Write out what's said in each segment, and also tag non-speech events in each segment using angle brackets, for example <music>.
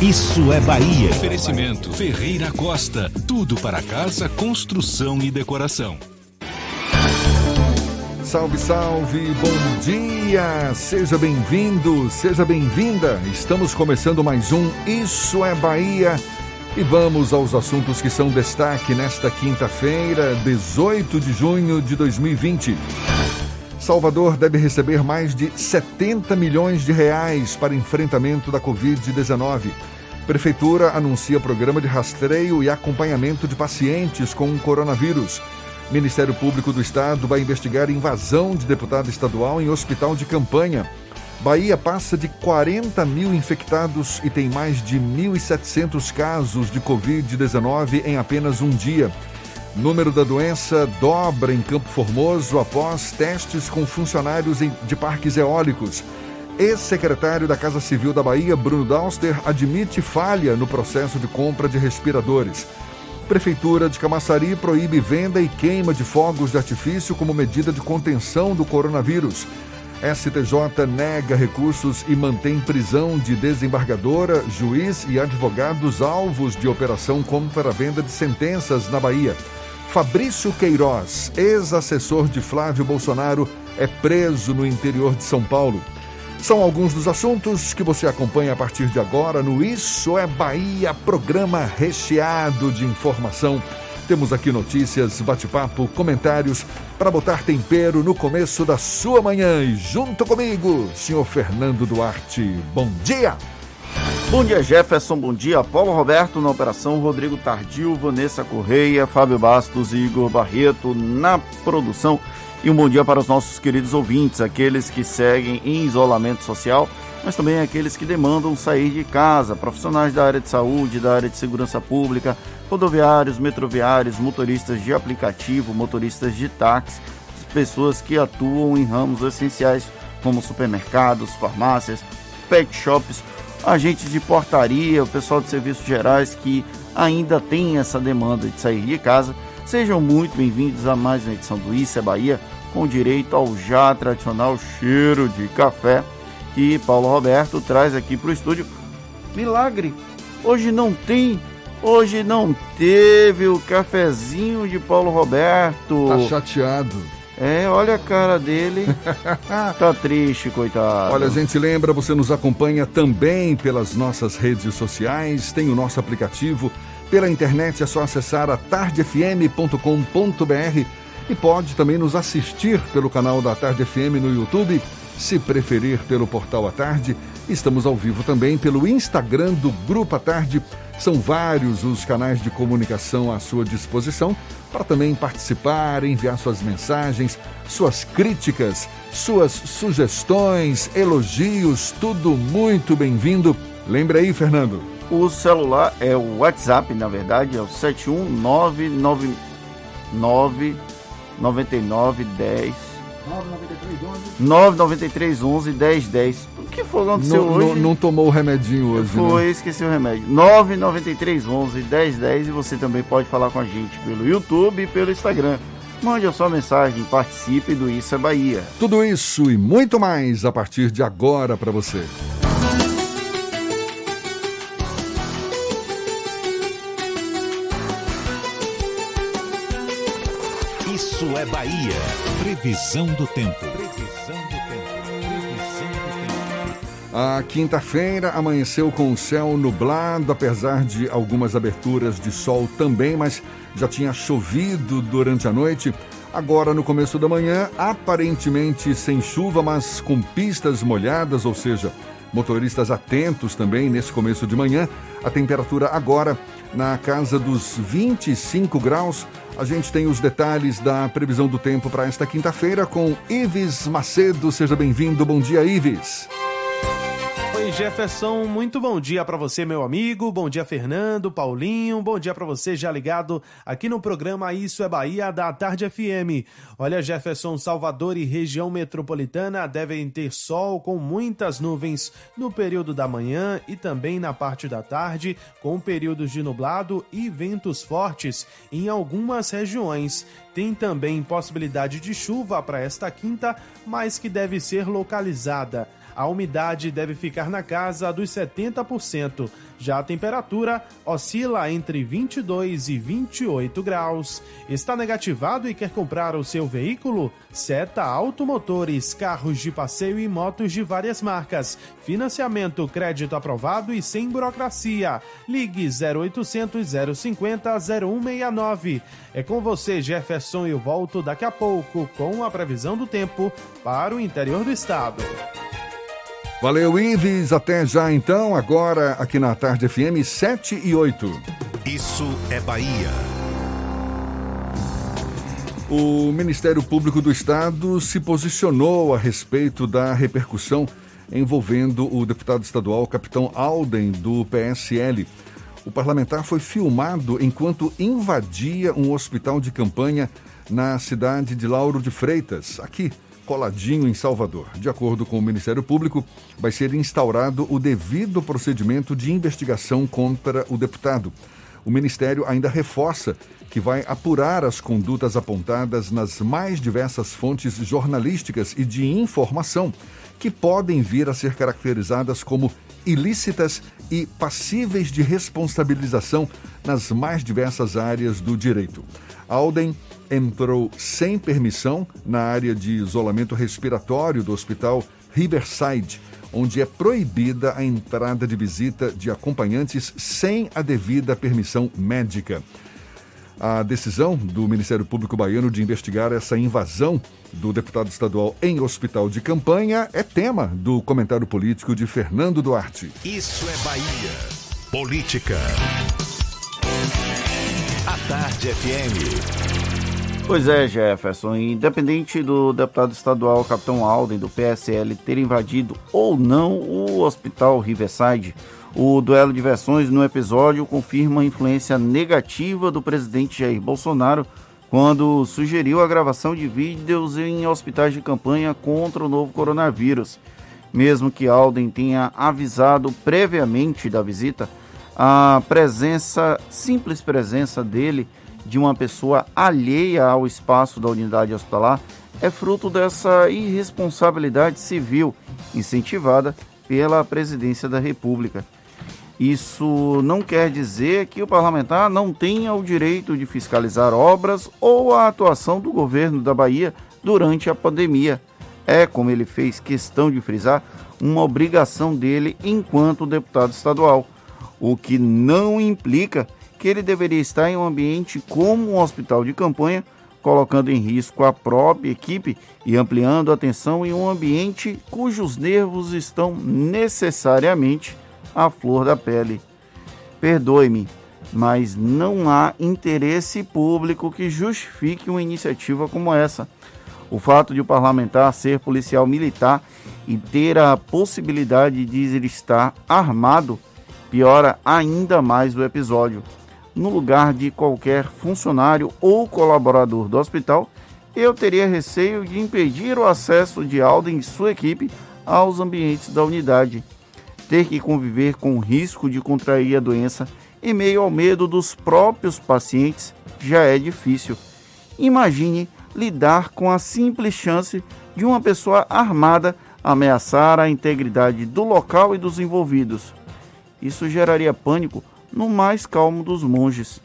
Isso é Bahia. Oferecimento Ferreira Costa. Tudo para casa, construção e decoração. Salve, salve, bom dia! Seja bem-vindo, seja bem-vinda. Estamos começando mais um Isso é Bahia e vamos aos assuntos que são destaque nesta quinta-feira, 18 de junho de 2020. Salvador deve receber mais de 70 milhões de reais para enfrentamento da Covid-19. Prefeitura anuncia programa de rastreio e acompanhamento de pacientes com coronavírus. Ministério Público do Estado vai investigar invasão de deputado estadual em hospital de campanha. Bahia passa de 40 mil infectados e tem mais de 1.700 casos de Covid-19 em apenas um dia. Número da doença dobra em Campo Formoso após testes com funcionários de parques eólicos. Ex-secretário da Casa Civil da Bahia, Bruno Dauster, admite falha no processo de compra de respiradores. Prefeitura de Camaçari proíbe venda e queima de fogos de artifício como medida de contenção do coronavírus. STJ nega recursos e mantém prisão de desembargadora, juiz e advogados alvos de operação contra a venda de sentenças na Bahia. Fabrício Queiroz, ex-assessor de Flávio Bolsonaro, é preso no interior de São Paulo. São alguns dos assuntos que você acompanha a partir de agora no Isso é Bahia, programa recheado de informação. Temos aqui notícias, bate-papo, comentários para botar tempero no começo da sua manhã. E junto comigo, senhor Fernando Duarte. Bom dia! Bom dia, Jefferson. Bom dia, Paulo Roberto na operação, Rodrigo Tardio, Vanessa Correia, Fábio Bastos e Igor Barreto na produção. E um bom dia para os nossos queridos ouvintes, aqueles que seguem em isolamento social, mas também aqueles que demandam sair de casa, profissionais da área de saúde, da área de segurança pública, rodoviários, metroviários, motoristas de aplicativo, motoristas de táxi, pessoas que atuam em ramos essenciais como supermercados, farmácias, pet shops, agentes de portaria, o pessoal de serviços gerais que ainda tem essa demanda de sair de casa Sejam muito bem-vindos a mais uma edição do Isso é Bahia, com direito ao já tradicional cheiro de café que Paulo Roberto traz aqui para o estúdio. Milagre! Hoje não tem, hoje não teve o cafezinho de Paulo Roberto. Tá chateado. É, olha a cara dele. <laughs> tá triste, coitado. Olha, a gente lembra, você nos acompanha também pelas nossas redes sociais, tem o nosso aplicativo pela internet é só acessar a tardefm.com.br e pode também nos assistir pelo canal da Tarde FM no YouTube, se preferir pelo portal A Tarde. Estamos ao vivo também pelo Instagram do Grupo A Tarde. São vários os canais de comunicação à sua disposição para também participar, enviar suas mensagens, suas críticas, suas sugestões, elogios, tudo muito bem-vindo. Lembre aí, Fernando. O celular é o WhatsApp, na verdade, é o 71999 9910 993 11 1010. O que foi que aconteceu não, hoje? Não, não, tomou o remedinho hoje. Foi, né? esqueci o remédio. 993 11 1010 e você também pode falar com a gente pelo YouTube e pelo Instagram. Mande a sua mensagem, participe do Isso é Bahia. Tudo isso e muito mais a partir de agora para você. Isso é Bahia. Previsão do tempo. A quinta-feira amanheceu com o céu nublado, apesar de algumas aberturas de sol também, mas já tinha chovido durante a noite. Agora, no começo da manhã, aparentemente sem chuva, mas com pistas molhadas, ou seja, motoristas atentos também nesse começo de manhã. A temperatura agora na casa dos 25 graus. A gente tem os detalhes da previsão do tempo para esta quinta-feira com Ives Macedo. Seja bem-vindo. Bom dia, Ives. Oi, Jefferson, muito bom dia para você, meu amigo. Bom dia, Fernando, Paulinho. Bom dia para você já ligado aqui no programa Isso é Bahia da Tarde FM. Olha, Jefferson, Salvador e região metropolitana devem ter sol com muitas nuvens no período da manhã e também na parte da tarde, com períodos de nublado e ventos fortes em algumas regiões. Tem também possibilidade de chuva para esta quinta, mas que deve ser localizada a umidade deve ficar na casa dos 70%. Já a temperatura oscila entre 22 e 28 graus. Está negativado e quer comprar o seu veículo? Seta Automotores, carros de passeio e motos de várias marcas. Financiamento, crédito aprovado e sem burocracia. Ligue 0800 050 0169. É com você, Jefferson, eu volto daqui a pouco com a previsão do tempo para o interior do estado. Valeu, Ives. Até já então, agora aqui na Tarde FM 7 e 8. Isso é Bahia. O Ministério Público do Estado se posicionou a respeito da repercussão envolvendo o deputado estadual Capitão Alden, do PSL. O parlamentar foi filmado enquanto invadia um hospital de campanha na cidade de Lauro de Freitas, aqui coladinho em Salvador. De acordo com o Ministério Público, vai ser instaurado o devido procedimento de investigação contra o deputado. O Ministério ainda reforça que vai apurar as condutas apontadas nas mais diversas fontes jornalísticas e de informação que podem vir a ser caracterizadas como ilícitas e passíveis de responsabilização nas mais diversas áreas do direito. Alden entrou sem permissão na área de isolamento respiratório do hospital Riverside, onde é proibida a entrada de visita de acompanhantes sem a devida permissão médica. A decisão do Ministério Público Baiano de investigar essa invasão do deputado estadual em hospital de campanha é tema do comentário político de Fernando Duarte. Isso é Bahia. Política. A Tarde FM. Pois é, Jefferson. Independente do deputado estadual Capitão Alden, do PSL, ter invadido ou não o Hospital Riverside, o duelo de versões no episódio confirma a influência negativa do presidente Jair Bolsonaro quando sugeriu a gravação de vídeos em hospitais de campanha contra o novo coronavírus. Mesmo que Alden tenha avisado previamente da visita, a presença, simples presença dele, de uma pessoa alheia ao espaço da unidade hospitalar, é fruto dessa irresponsabilidade civil incentivada pela presidência da República. Isso não quer dizer que o parlamentar não tenha o direito de fiscalizar obras ou a atuação do governo da Bahia durante a pandemia. É, como ele fez questão de frisar, uma obrigação dele enquanto deputado estadual o que não implica que ele deveria estar em um ambiente como um hospital de campanha, colocando em risco a própria equipe e ampliando a atenção em um ambiente cujos nervos estão necessariamente à flor da pele. Perdoe-me, mas não há interesse público que justifique uma iniciativa como essa. O fato de o parlamentar ser policial militar e ter a possibilidade de ele estar armado piora ainda mais o episódio. No lugar de qualquer funcionário ou colaborador do hospital, eu teria receio de impedir o acesso de Alden e sua equipe aos ambientes da unidade. Ter que conviver com o risco de contrair a doença em meio ao medo dos próprios pacientes já é difícil. Imagine lidar com a simples chance de uma pessoa armada ameaçar a integridade do local e dos envolvidos. Isso geraria pânico no mais calmo dos monges.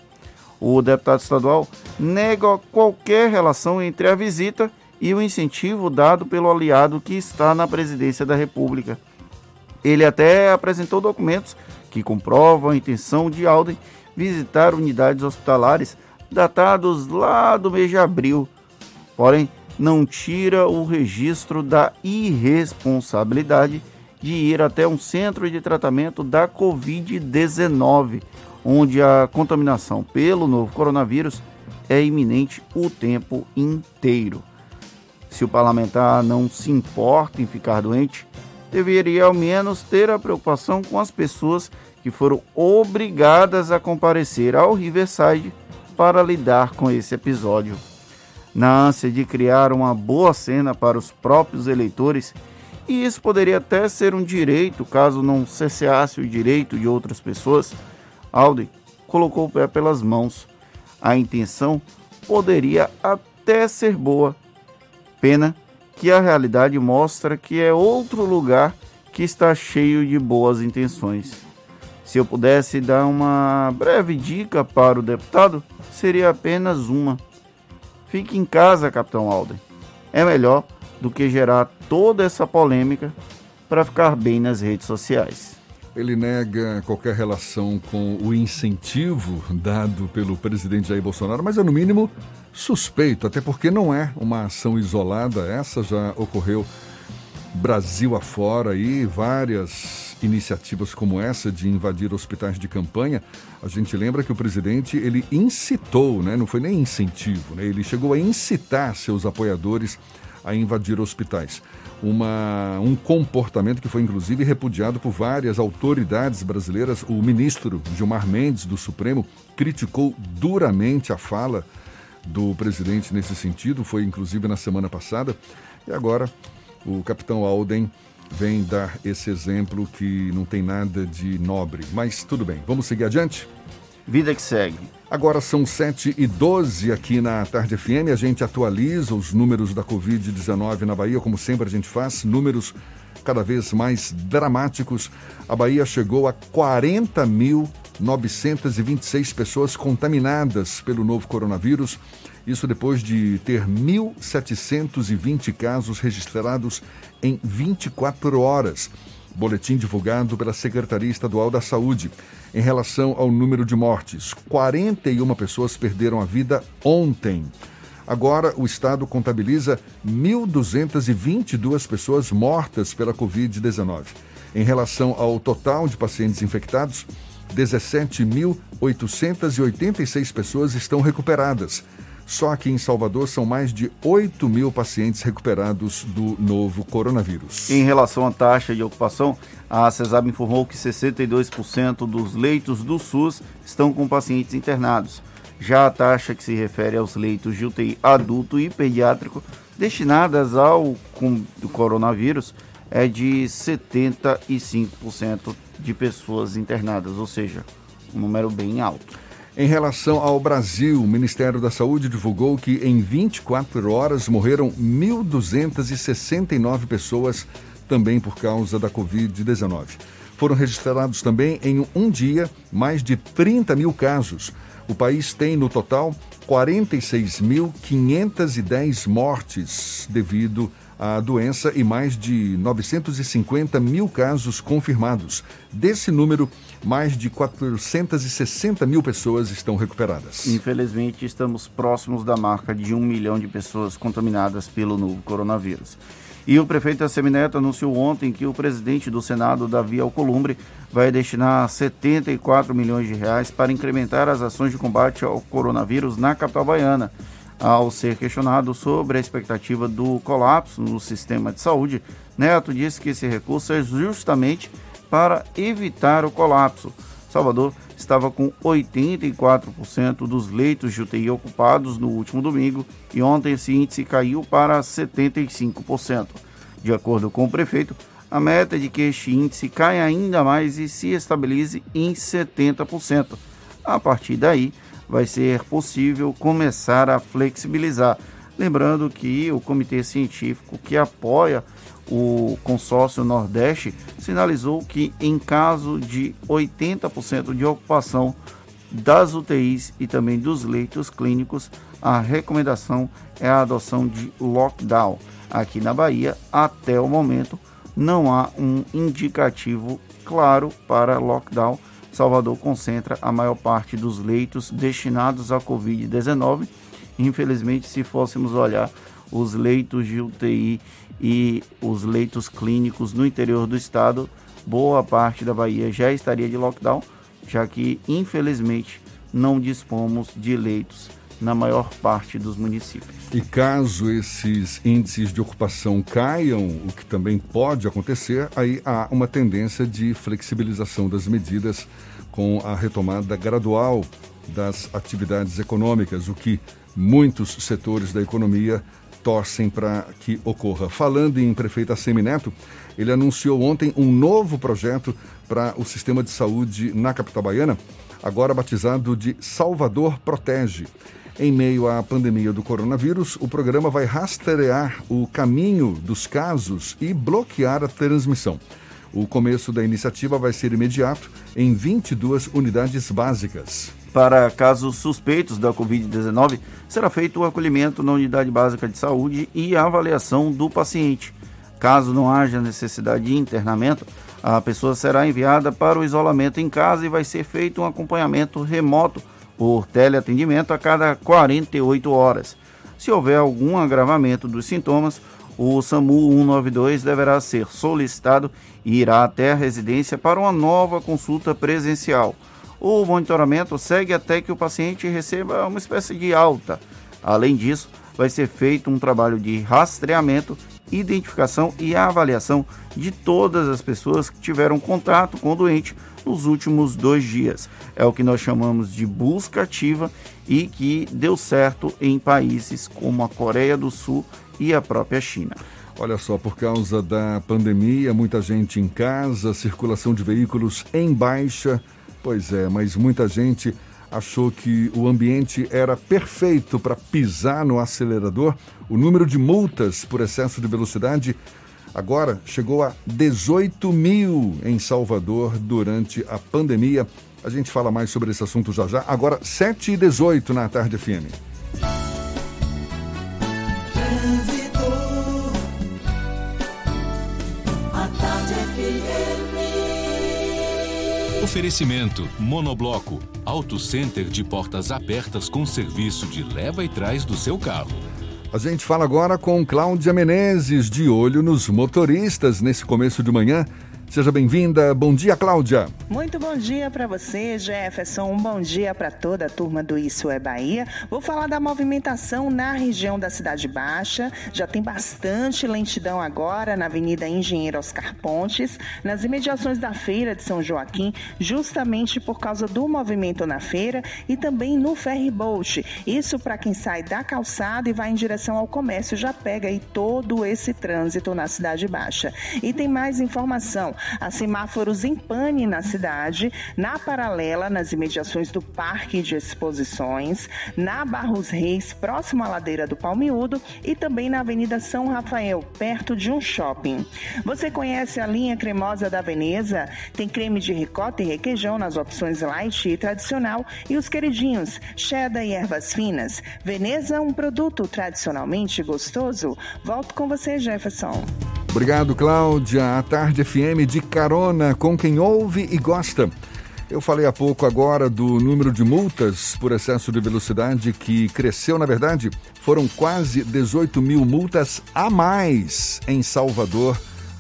O deputado estadual nega qualquer relação entre a visita e o incentivo dado pelo aliado que está na presidência da República. Ele até apresentou documentos que comprovam a intenção de Alden visitar unidades hospitalares datados lá do mês de abril. Porém, não tira o registro da irresponsabilidade de ir até um centro de tratamento da Covid-19, onde a contaminação pelo novo coronavírus é iminente o tempo inteiro. Se o parlamentar não se importa em ficar doente, deveria ao menos ter a preocupação com as pessoas que foram obrigadas a comparecer ao Riverside para lidar com esse episódio. Na ânsia de criar uma boa cena para os próprios eleitores, e isso poderia até ser um direito caso não cessasse o direito de outras pessoas, Alden colocou o pé pelas mãos. A intenção poderia até ser boa. Pena que a realidade mostra que é outro lugar que está cheio de boas intenções. Se eu pudesse dar uma breve dica para o deputado, seria apenas uma. Fique em casa, Capitão Alden. É melhor do que gerar toda essa polêmica para ficar bem nas redes sociais. Ele nega qualquer relação com o incentivo dado pelo presidente Jair Bolsonaro, mas é no mínimo suspeito, até porque não é uma ação isolada, essa já ocorreu Brasil afora e várias iniciativas como essa de invadir hospitais de campanha, a gente lembra que o presidente ele incitou, né? não foi nem incentivo, né? ele chegou a incitar seus apoiadores a invadir hospitais. Uma, um comportamento que foi inclusive repudiado por várias autoridades brasileiras. O ministro Gilmar Mendes, do Supremo, criticou duramente a fala do presidente nesse sentido, foi inclusive na semana passada. E agora o capitão Alden vem dar esse exemplo que não tem nada de nobre. Mas tudo bem, vamos seguir adiante? Vida que segue. Agora são 7 e 12 aqui na Tarde FM. A gente atualiza os números da Covid-19 na Bahia, como sempre a gente faz, números cada vez mais dramáticos. A Bahia chegou a 40.926 pessoas contaminadas pelo novo coronavírus. Isso depois de ter 1.720 casos registrados em 24 horas boletim divulgado pela Secretaria Estadual da Saúde. Em relação ao número de mortes, 41 pessoas perderam a vida ontem. Agora, o estado contabiliza 1.222 pessoas mortas pela Covid-19. Em relação ao total de pacientes infectados, 17.886 pessoas estão recuperadas. Só aqui em Salvador são mais de 8 mil pacientes recuperados do novo coronavírus. Em relação à taxa de ocupação, a CESAB informou que 62% dos leitos do SUS estão com pacientes internados. Já a taxa que se refere aos leitos de UTI adulto e pediátrico destinadas ao coronavírus é de 75% de pessoas internadas, ou seja, um número bem alto. Em relação ao Brasil, o Ministério da Saúde divulgou que em 24 horas morreram 1.269 pessoas também por causa da Covid-19. Foram registrados também em um dia mais de 30 mil casos. O país tem no total 46.510 mortes devido a doença e mais de 950 mil casos confirmados. Desse número, mais de 460 mil pessoas estão recuperadas. Infelizmente, estamos próximos da marca de um milhão de pessoas contaminadas pelo novo coronavírus. E o prefeito Assemineto anunciou ontem que o presidente do Senado, Davi Alcolumbre, vai destinar 74 milhões de reais para incrementar as ações de combate ao coronavírus na capital baiana. Ao ser questionado sobre a expectativa do colapso no sistema de saúde, Neto disse que esse recurso é justamente para evitar o colapso. Salvador estava com 84% dos leitos de UTI ocupados no último domingo e ontem esse índice caiu para 75%. De acordo com o prefeito, a meta é de que este índice caia ainda mais e se estabilize em 70%. A partir daí, vai ser possível começar a flexibilizar. Lembrando que o comitê científico que apoia o consórcio Nordeste sinalizou que, em caso de 80% de ocupação das UTIs e também dos leitos clínicos, a recomendação é a adoção de lockdown. Aqui na Bahia, até o momento, não há um indicativo claro para lockdown Salvador concentra a maior parte dos leitos destinados à Covid-19 Infelizmente, se fôssemos olhar os leitos de UTI e os leitos clínicos no interior do estado, boa parte da Bahia já estaria de lockdown, já que, infelizmente, não dispomos de leitos na maior parte dos municípios. E caso esses índices de ocupação caiam, o que também pode acontecer, aí há uma tendência de flexibilização das medidas com a retomada gradual das atividades econômicas, o que muitos setores da economia torcem para que ocorra. Falando em prefeito Semineto, ele anunciou ontem um novo projeto para o sistema de saúde na capital baiana, agora batizado de Salvador Protege. Em meio à pandemia do coronavírus, o programa vai rastrear o caminho dos casos e bloquear a transmissão. O começo da iniciativa vai ser imediato em 22 unidades básicas. Para casos suspeitos da Covid-19, será feito o acolhimento na unidade básica de saúde e a avaliação do paciente. Caso não haja necessidade de internamento, a pessoa será enviada para o isolamento em casa e vai ser feito um acompanhamento remoto por teleatendimento a cada 48 horas. Se houver algum agravamento dos sintomas, o SAMU 192 deverá ser solicitado e irá até a residência para uma nova consulta presencial. O monitoramento segue até que o paciente receba uma espécie de alta. Além disso, vai ser feito um trabalho de rastreamento, identificação e avaliação de todas as pessoas que tiveram contato com o doente nos últimos dois dias. É o que nós chamamos de busca ativa e que deu certo em países como a Coreia do Sul e a própria China. Olha só, por causa da pandemia, muita gente em casa, circulação de veículos em baixa. Pois é, mas muita gente achou que o ambiente era perfeito para pisar no acelerador. O número de multas por excesso de velocidade agora chegou a 18 mil em Salvador durante a pandemia. A gente fala mais sobre esse assunto já já. Agora, 7 e 18 na tarde FM. Oferecimento Monobloco, Auto Center de portas abertas com serviço de leva e trás do seu carro. A gente fala agora com Cláudia Menezes, de olho nos motoristas nesse começo de manhã. Seja bem-vinda. Bom dia, Cláudia. Muito bom dia para você, Jefferson. Um bom dia para toda a turma do Isso é Bahia. Vou falar da movimentação na região da Cidade Baixa. Já tem bastante lentidão agora na Avenida Engenheiro Oscar Pontes, nas imediações da Feira de São Joaquim, justamente por causa do movimento na feira e também no ferry boat. Isso para quem sai da calçada e vai em direção ao comércio, já pega aí todo esse trânsito na Cidade Baixa. E tem mais informação. Há semáforos em pane na cidade, na paralela, nas imediações do Parque de Exposições, na Barros Reis, próximo à ladeira do Palmiúdo e também na Avenida São Rafael, perto de um shopping. Você conhece a linha cremosa da Veneza? Tem creme de ricota e requeijão nas opções light e tradicional e os queridinhos, cheddar e ervas finas. Veneza, um produto tradicionalmente gostoso. Volto com você, Jefferson. Obrigado, Cláudia. A Tarde FM de carona com quem ouve e gosta. Eu falei há pouco agora do número de multas por excesso de velocidade que cresceu, na verdade, foram quase 18 mil multas a mais em Salvador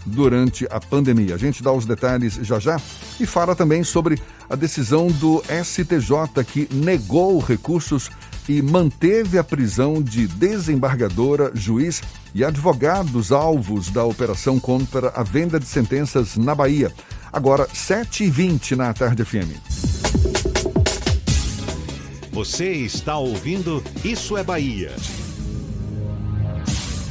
durante a pandemia. A gente dá os detalhes já já e fala também sobre a decisão do STJ que negou recursos e manteve a prisão de desembargadora, juiz e advogados alvos da operação contra a venda de sentenças na Bahia. Agora, 7h20 na Tarde FM. Você está ouvindo Isso é Bahia.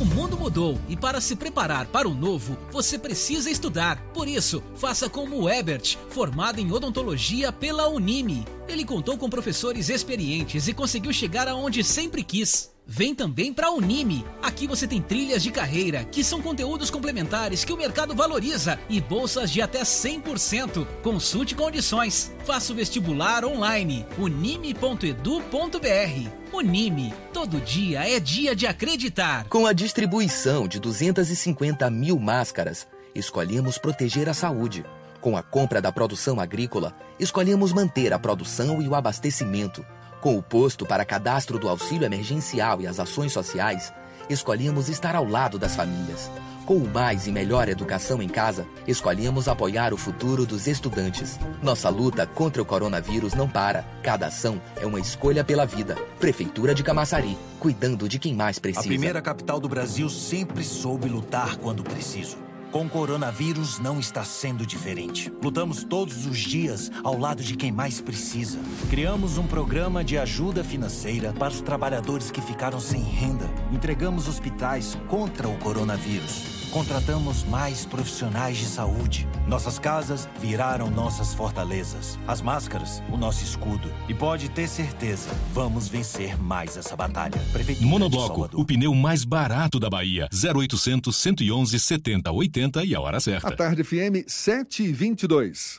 O mundo mudou e para se preparar para o novo, você precisa estudar. Por isso, faça como o Ebert, formado em odontologia pela Unime. Ele contou com professores experientes e conseguiu chegar aonde sempre quis. Vem também para a Unime. Aqui você tem trilhas de carreira, que são conteúdos complementares que o mercado valoriza e bolsas de até 100%. Consulte condições. Faça o vestibular online. unime.edu.br. Unime. Todo dia é dia de acreditar. Com a distribuição de 250 mil máscaras, escolhemos proteger a saúde. Com a compra da produção agrícola, escolhemos manter a produção e o abastecimento Com o posto para cadastro do auxílio emergencial e as ações sociais, escolhemos estar ao lado das famílias. Com o Mais e Melhor Educação em Casa, escolhemos apoiar o futuro dos estudantes. Nossa luta contra o coronavírus não para. Cada ação é uma escolha pela vida. Prefeitura de Camaçari, cuidando de quem mais precisa. A primeira capital do Brasil sempre soube lutar quando preciso. Com coronavírus não está sendo diferente. Lutamos todos os dias ao lado de quem mais precisa. Criamos um programa de ajuda financeira para os trabalhadores que ficaram sem renda. Entregamos hospitais contra o coronavírus. Contratamos mais profissionais de saúde. Nossas casas viraram nossas fortalezas. As máscaras, o nosso escudo. E pode ter certeza, vamos vencer mais essa batalha. Prefeitura Monobloco, o pneu mais barato da Bahia. 0800 111 70 80 e a hora certa. A tarde FM 722.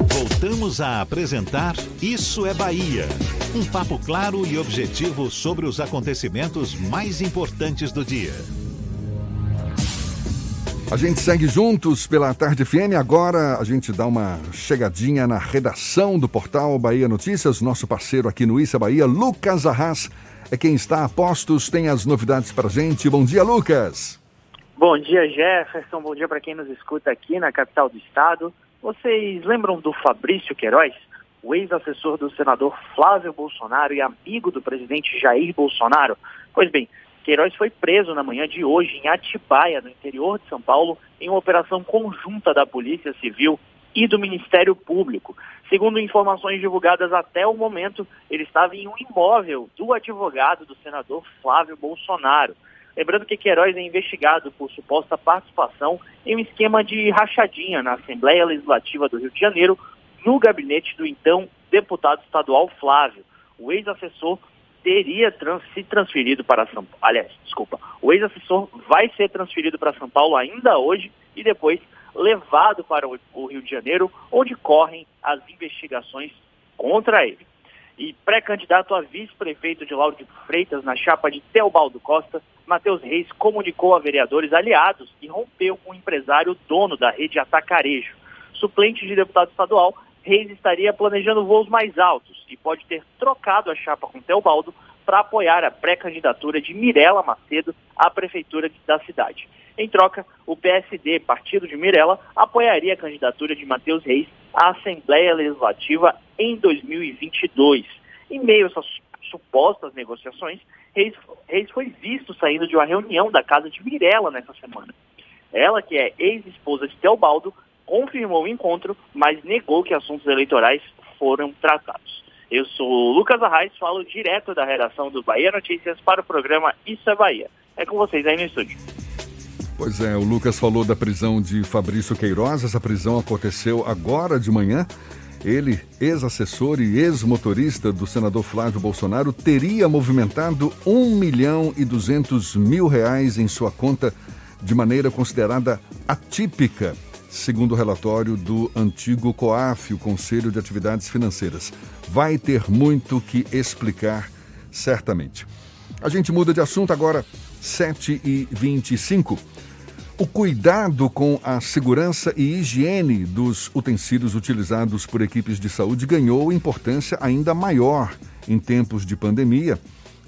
Voltamos a apresentar Isso é Bahia. Um papo claro e objetivo sobre os acontecimentos mais importantes do dia. A gente segue juntos pela Tarde FM. Agora a gente dá uma chegadinha na redação do portal Bahia Notícias. Nosso parceiro aqui no Isso é Bahia, Lucas Arras, é quem está a postos, tem as novidades para gente. Bom dia, Lucas. Bom dia, Jefferson. Bom dia para quem nos escuta aqui na capital do estado. Vocês lembram do Fabrício Queiroz, o ex-assessor do senador Flávio Bolsonaro e amigo do presidente Jair Bolsonaro? Pois bem, Queiroz foi preso na manhã de hoje em Atibaia, no interior de São Paulo, em uma operação conjunta da Polícia Civil e do Ministério Público. Segundo informações divulgadas até o momento, ele estava em um imóvel do advogado do senador Flávio Bolsonaro. Lembrando que Queiroz é investigado por suposta participação em um esquema de rachadinha na Assembleia Legislativa do Rio de Janeiro, no gabinete do então deputado estadual Flávio. O ex-assessor teria trans, se transferido para São Paulo. Aliás, desculpa, o ex-assessor vai ser transferido para São Paulo ainda hoje e depois levado para o Rio de Janeiro, onde correm as investigações contra ele. E pré-candidato a vice-prefeito de Lauro de Freitas na chapa de Teobaldo Costa, Matheus Reis comunicou a vereadores aliados e rompeu com o empresário dono da rede Atacarejo. Suplente de deputado estadual, Reis estaria planejando voos mais altos e pode ter trocado a chapa com Teobaldo para apoiar a pré-candidatura de Mirela Macedo à prefeitura da cidade. Em troca, o PSD, partido de Mirela, apoiaria a candidatura de Matheus Reis à Assembleia Legislativa em 2022. Em meio a essas supostas negociações, Reis, Reis foi visto saindo de uma reunião da casa de Mirella nessa semana. Ela, que é ex-esposa de Teobaldo, confirmou o encontro, mas negou que assuntos eleitorais foram tratados. Eu sou Lucas Arraes, falo direto da redação do Bahia Notícias para o programa Isso é Bahia. É com vocês aí no estúdio. Pois é, o Lucas falou da prisão de Fabrício Queiroz. Essa prisão aconteceu agora de manhã. Ele, ex-assessor e ex-motorista do senador Flávio Bolsonaro, teria movimentado 1 milhão e 200 mil reais em sua conta de maneira considerada atípica, segundo o relatório do antigo COAF, o Conselho de Atividades Financeiras. Vai ter muito que explicar, certamente. A gente muda de assunto agora, 7 e 25 o cuidado com a segurança e higiene dos utensílios utilizados por equipes de saúde ganhou importância ainda maior em tempos de pandemia,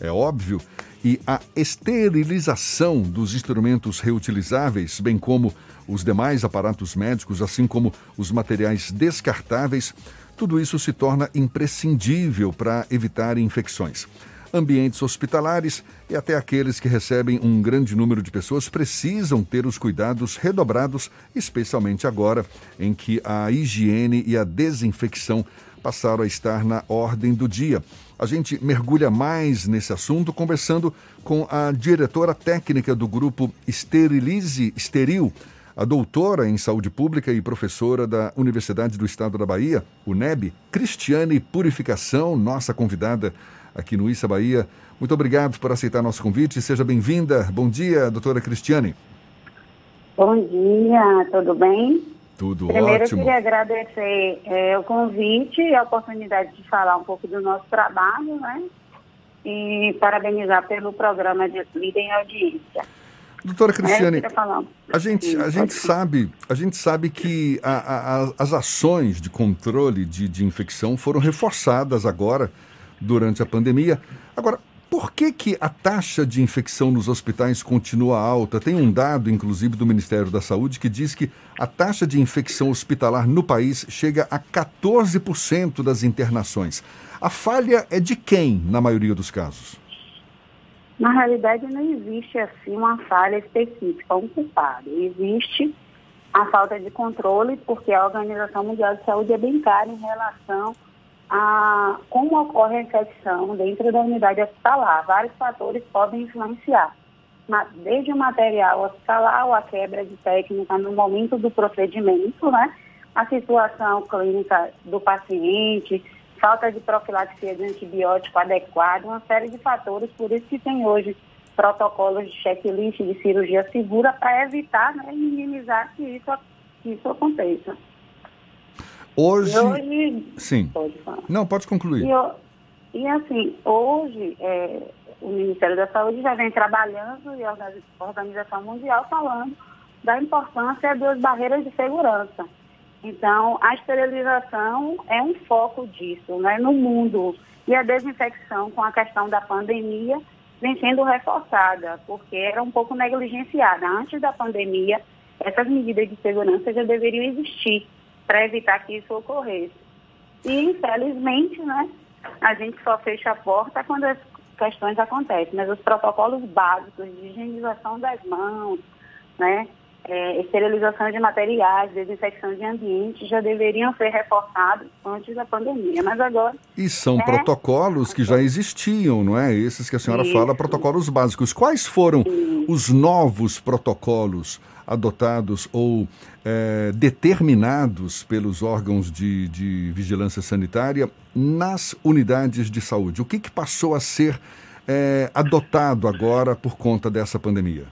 é óbvio, e a esterilização dos instrumentos reutilizáveis, bem como os demais aparatos médicos, assim como os materiais descartáveis, tudo isso se torna imprescindível para evitar infecções ambientes hospitalares e até aqueles que recebem um grande número de pessoas precisam ter os cuidados redobrados, especialmente agora em que a higiene e a desinfecção passaram a estar na ordem do dia. A gente mergulha mais nesse assunto conversando com a diretora técnica do grupo Esterilize Esteril, a doutora em saúde pública e professora da Universidade do Estado da Bahia, UNEB, Cristiane Purificação, nossa convidada aqui no Issa Bahia. Muito obrigado por aceitar nosso convite. Seja bem-vinda. Bom dia, doutora Cristiane. Bom dia, tudo bem? Tudo Primeiro, ótimo. eu queria agradecer é, o convite e a oportunidade de falar um pouco do nosso trabalho, né? E parabenizar pelo programa de Líder em Audiência. Doutora É, eu Cristiane, a gente, a gente sabe, a gente sabe que a- a- as ações de controle de, de infecção foram reforçadas agora durante a pandemia. Agora, por que, que a taxa de infecção nos hospitais continua alta? Tem um dado, inclusive, do Ministério da Saúde que diz que a taxa de infecção hospitalar no país chega a 14% das internações. A falha é de quem, na maioria dos casos? Na realidade, não existe assim uma falha específica, um culpado. Existe a falta de controle, porque a Organização Mundial de Saúde é bem clara em relação a como ocorre a infecção dentro da unidade hospitalar. Vários fatores podem influenciar, desde o material hospitalar, ou a quebra de técnica no momento do procedimento, né? a situação clínica do paciente, falta de profilaxia de antibiótico adequado, uma série de fatores, por isso que tem hoje protocolos de checklist de cirurgia segura para evitar né, e minimizar que isso, que isso aconteça. Hoje. Hoje Sim. Pode falar. Não, pode concluir. E, eu- e assim, hoje é, o Ministério da Saúde já vem trabalhando e a Organização Mundial falando da importância das barreiras de segurança. Então, a esterilização é um foco disso, né, no mundo. E a desinfecção com a questão da pandemia vem sendo reforçada, porque era um pouco negligenciada. Antes da pandemia, essas medidas de segurança já deveriam existir para evitar que isso ocorresse. E, infelizmente, né, a gente só fecha a porta quando as questões acontecem. Mas os protocolos básicos de higienização das mãos, né, é, esterilização de materiais, desinfecção de ambientes já deveriam ser reforçados antes da pandemia. Mas agora E são né? protocolos que já existiam, não é? Esses que a senhora Isso. fala, protocolos básicos. Quais foram os novos protocolos adotados ou eh, determinados pelos órgãos de, de vigilância sanitária nas unidades de saúde? O que, que passou a ser eh, adotado agora por conta dessa pandemia?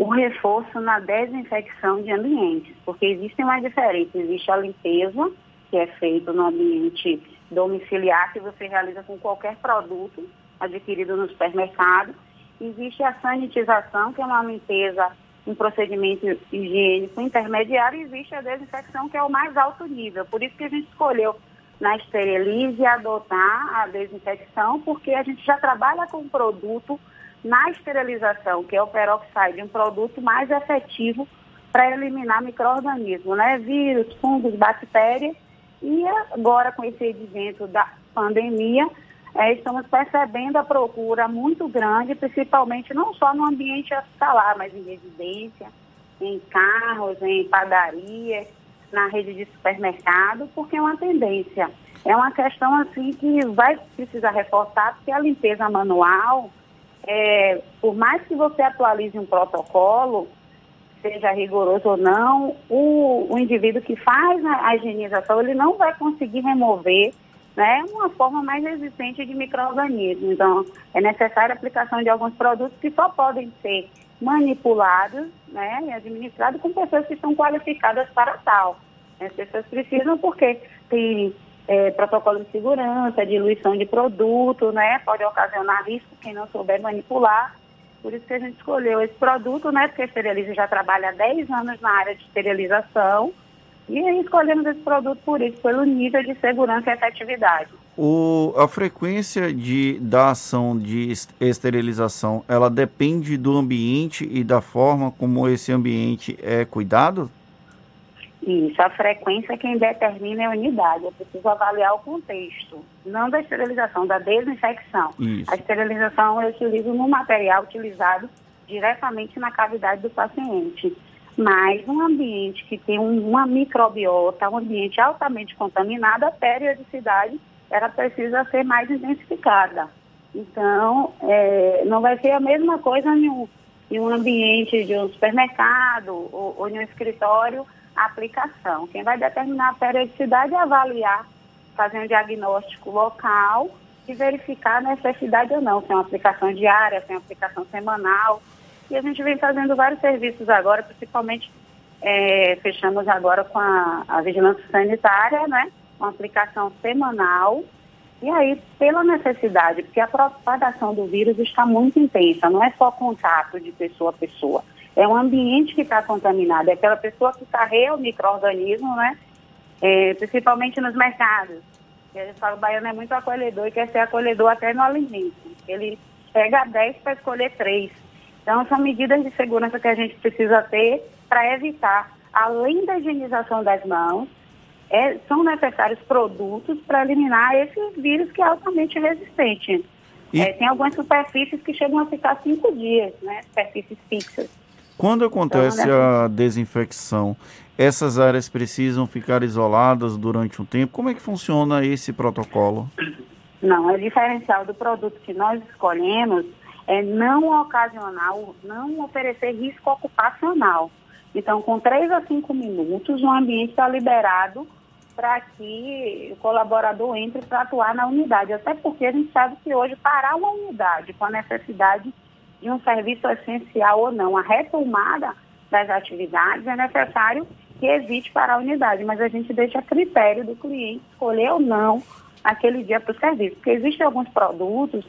o reforço na desinfecção de ambientes, porque existem uma diferença. Existe a limpeza, que é feita no ambiente domiciliar, que você realiza com qualquer produto adquirido no supermercado. Existe a sanitização, que é uma limpeza, um procedimento higiênico intermediário. Existe a desinfecção, que é o mais alto nível. Por isso que a gente escolheu na Esterilize adotar a desinfecção, porque a gente já trabalha com um produto na esterilização, que é o peroxide, um produto mais efetivo para eliminar micro-organismos, né? Vírus, fungos, bactérias. E agora, com esse advento da pandemia, eh, estamos percebendo a procura muito grande, principalmente não só no ambiente hospitalar, mas em residência, em carros, em padarias, na rede de supermercado, porque é uma tendência. É uma questão assim que vai precisar reforçar, porque a limpeza manual, é, por mais que você atualize um protocolo, seja rigoroso ou não, o, o indivíduo que faz a, a higienização, ele não vai conseguir remover né, uma forma mais resistente de micro-organismos. Então, é necessária a aplicação de alguns produtos que só podem ser manipulados né, e administrados com pessoas que estão qualificadas para tal. As pessoas precisam porque tem é, protocolo de segurança, diluição de produto, né? Pode ocasionar risco quem não souber manipular. Por isso que a gente escolheu esse produto, né? Porque a Esterilize já trabalha há 10 anos na área de esterilização. E aí escolhemos esse produto por isso, pelo nível de segurança e efetividade. O, a frequência de, da ação de est- esterilização, ela depende do ambiente e da forma como esse ambiente é cuidado? Isso, a frequência quem determina é a unidade. Eu preciso avaliar o contexto, não da esterilização, da desinfecção. Isso. A esterilização eu utilizo no material utilizado diretamente na cavidade do paciente. Mas um ambiente que tem um- uma microbiota, um ambiente altamente contaminado, a periodicidade ela precisa ser mais intensificada. Então, é, não vai ser a mesma coisa em um, em um ambiente de um supermercado ou, ou em um escritório, a aplicação. Quem vai determinar a periodicidade é avaliar, fazer um diagnóstico local e verificar a necessidade ou não, se é uma aplicação diária, se é uma aplicação semanal. E a gente vem fazendo vários serviços agora, principalmente é, fechamos agora com a, a vigilância sanitária, né? Uma aplicação semanal. E aí, pela necessidade, porque a propagação do vírus está muito intensa, não é só contato de pessoa a pessoa, é um ambiente que está contaminado, é aquela pessoa que carrega o microorganismo, né? É, principalmente nos mercados. Ele fala, o baiano é muito acolhedor e quer ser acolhedor até no alimento. Ele pega 10 para escolher 3. Então, são medidas de segurança que a gente precisa ter para evitar, além da higienização das mãos, é, são necessários produtos para eliminar esses vírus que é altamente resistente. E... É, tem algumas superfícies que chegam a ficar cinco dias, né? Superfícies fixas. Quando acontece então, né? a desinfecção, essas áreas precisam ficar isoladas durante um tempo? Como é que funciona esse protocolo? Não, é diferencial do produto que nós escolhemos é não ocasionar, não oferecer risco ocupacional. Então, com três a cinco minutos, o ambiente está liberado para que o colaborador entre para atuar na unidade. Até porque a gente sabe que hoje parar uma unidade com a necessidade de um serviço essencial ou não, a retomada das atividades é necessário que evite parar a unidade, mas a gente deixa a critério do cliente escolher ou não aquele dia para o serviço, porque existem alguns produtos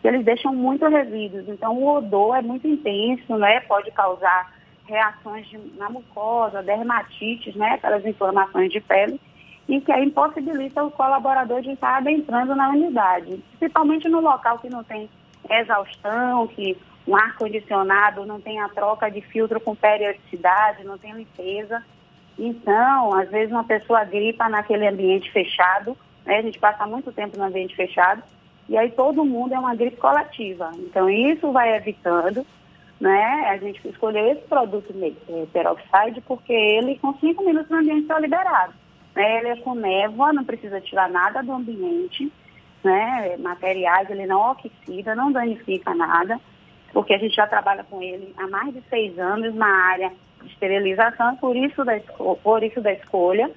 que eles deixam muito resíduos, então o odor é muito intenso, né? Pode causar reações de, na mucosa, dermatites, né? Aquelas inflamações de pele, e que aí impossibilita o colaborador de estar adentrando na unidade, principalmente no local que não tem exaustão, que um ar-condicionado não tem a troca de filtro com periodicidade, não tem limpeza. Então, às vezes uma pessoa gripa naquele ambiente fechado, né? a gente passa muito tempo no ambiente fechado, e aí todo mundo é uma gripe coletiva. Então, isso vai evitando né? A gente escolheu esse produto é, peroxide porque ele, com cinco minutos no ambiente, está liberado. Né? Ele é com névoa, não precisa tirar nada do ambiente, né? Materiais, ele não oxida, não danifica nada, porque a gente já trabalha com ele há mais de seis anos na área de esterilização, por isso da, por isso da escolha.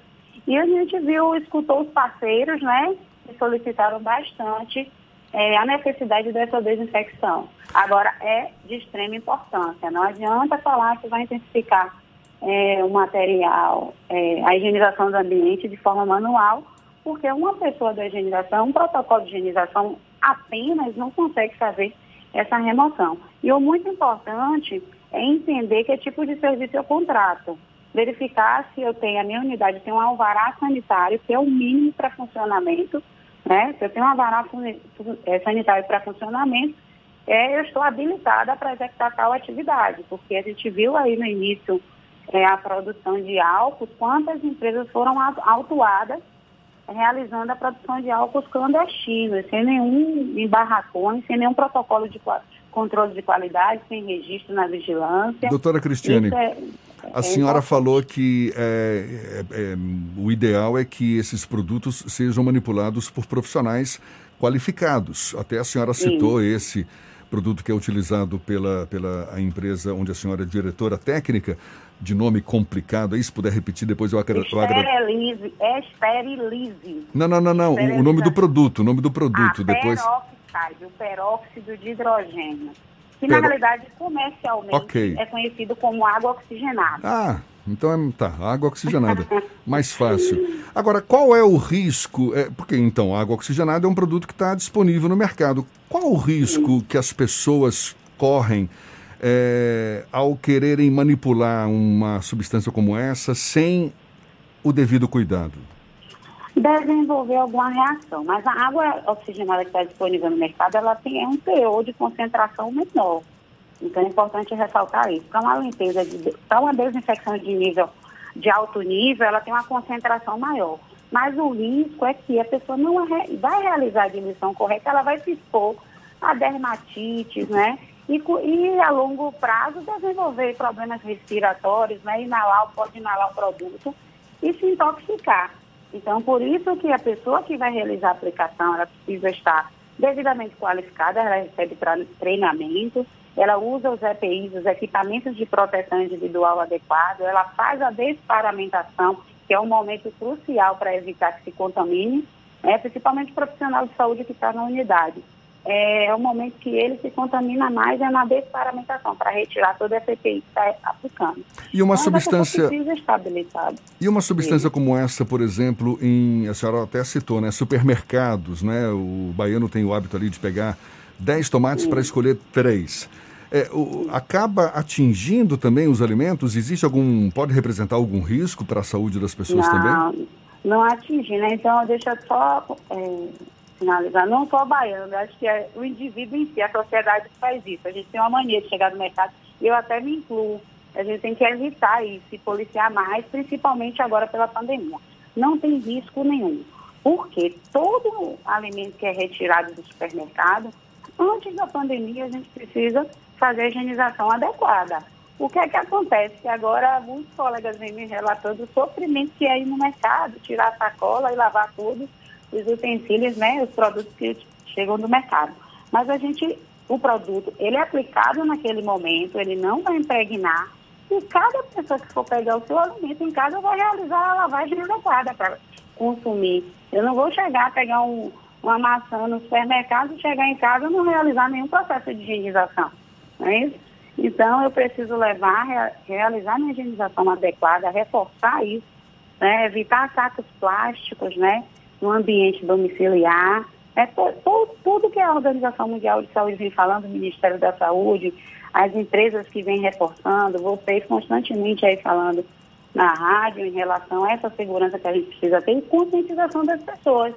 E a gente viu, escutou os parceiros, né? Que solicitaram bastante é, a necessidade dessa desinfecção. Agora, é de extrema importância. Não adianta falar que vai intensificar é, o material, é, a higienização do ambiente de forma manual, porque uma pessoa da higienização, um protocolo de higienização apenas não consegue fazer essa remoção. E o muito importante é entender que tipo de serviço eu contrato. Verificar se eu tenho, a minha unidade tem um alvará sanitário, que é o mínimo para funcionamento, né? Se eu tenho um alvará é, sanitário para funcionamento, é, eu estou habilitada para executar tal atividade, porque a gente viu aí no início é, a produção de álcool, quantas empresas foram autuadas realizando a produção de álcools clandestinos, sem nenhum em barracões, sem nenhum protocolo de controle de qualidade, sem registro na vigilância. Doutora Cristiane, é, a senhora falou que é, é, é, o ideal é que esses produtos sejam manipulados por profissionais qualificados. Até a senhora citou Sim. esse produto que é utilizado pela, pela empresa onde a senhora é diretora técnica, de nome complicado. Aí, se puder repetir, depois eu agradeço. Esterilize. Esterilize. Não, não, não, não. O nome do produto, o nome do produto. Ah, depois... peróxido, o peróxido de hidrogênio. Que, na realidade, comercialmente okay. é conhecido como água oxigenada. Ah, então é, tá, água oxigenada. Mais fácil. Agora, qual é o risco? É, porque então, água oxigenada é um produto que está disponível no mercado. Qual o risco Sim. que as pessoas correm é, ao quererem manipular uma substância como essa sem o devido cuidado? Desenvolver alguma reação, mas a água oxigenada que está disponível no mercado, ela tem um teor de concentração menor. Então é importante ressaltar isso. Para uma limpeza, para uma desinfecção de nível de alto nível, ela tem uma concentração maior. Mas o risco é que a pessoa não vai realizar a diluição correta, ela vai se expor a dermatites, né? E, e a longo prazo desenvolver problemas respiratórios, né? Inalar, pode inalar o produto e se intoxicar. Então, por isso que a pessoa que vai realizar a aplicação, ela precisa estar devidamente qualificada, ela recebe treinamento, ela usa os EPIs, os equipamentos de proteção individual adequado, ela faz a desparamentação, que é um momento crucial para evitar que se contamine, né, principalmente o profissional de saúde que está na unidade. É, é o momento que ele se contamina mais é na desparamentação, para retirar toda essa EPI que está aplicando. E uma Então, substância. E uma substância como essa, por exemplo, em. A senhora até citou, né? Supermercados, né? O baiano tem o hábito ali de pegar 10 tomates para escolher três. É, o- acaba atingindo também os alimentos? Existe algum. Pode representar algum risco para a saúde das pessoas também? não, não atingir, né? Então, deixa só é, finalizar. Não só baiano, acho que é o indivíduo em si, a sociedade que faz isso. A gente tem uma mania de chegar no mercado, eu até me incluo. A gente tem que evitar isso, se policiar mais, principalmente agora pela pandemia. Não tem risco nenhum. Porque todo alimento que é retirado do supermercado, antes da pandemia, a gente precisa fazer a higienização adequada. O que é que acontece? Que agora muitos colegas vêm me relatando o sofrimento que é ir no mercado, tirar a sacola e lavar todos os utensílios, né, os produtos que chegam do mercado. Mas a gente, o produto, ele é aplicado naquele momento, ele não vai impregnar, e cada pessoa que for pegar o seu alimento em casa vai realizar a lavagem adequada para consumir. Eu não vou chegar a pegar um, uma maçã no supermercado, chegar em casa e não realizar nenhum processo de higienização. Não é isso? Então, eu preciso levar, rea- realizar minha higienização adequada, reforçar isso, né? evitar sacos plásticos, né? No ambiente domiciliar. É to- tudo que a Organização Mundial de Saúde vem falando, o Ministério da Saúde, as empresas que vêm reforçando, vocês constantemente aí falando na rádio em relação a essa segurança que a gente precisa ter e conscientização das pessoas,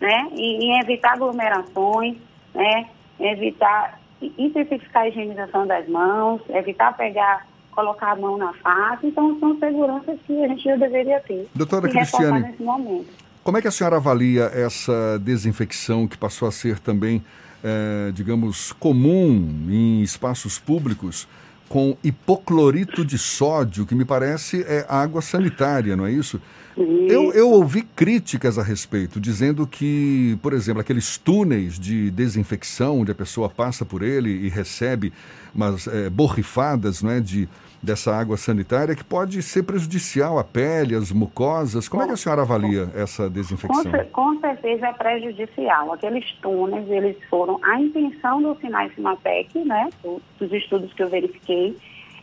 né? E, em evitar aglomerações, né? Evitar, intensificar a higienização das mãos, evitar pegar, colocar a mão na face. Então, são seguranças que a gente já deveria ter. Doutora e Cristiane. nesse momento. Como é que a senhora avalia essa desinfecção que passou a ser também, eh, digamos, comum em espaços públicos com hipoclorito de sódio, que me parece é água sanitária, não é isso? Eu, eu ouvi críticas a respeito, dizendo que, por exemplo, aqueles túneis de desinfecção, onde a pessoa passa por ele e recebe umas eh, borrifadas não é, de, dessa água sanitária, que pode ser prejudicial à pele, às mucosas. Como é que a senhora avalia essa Com, desinfecção? cer- com certeza é prejudicial. Aqueles túneis, eles foram, a intenção do Sinai Sinapec, né, do- dos estudos que eu verifiquei,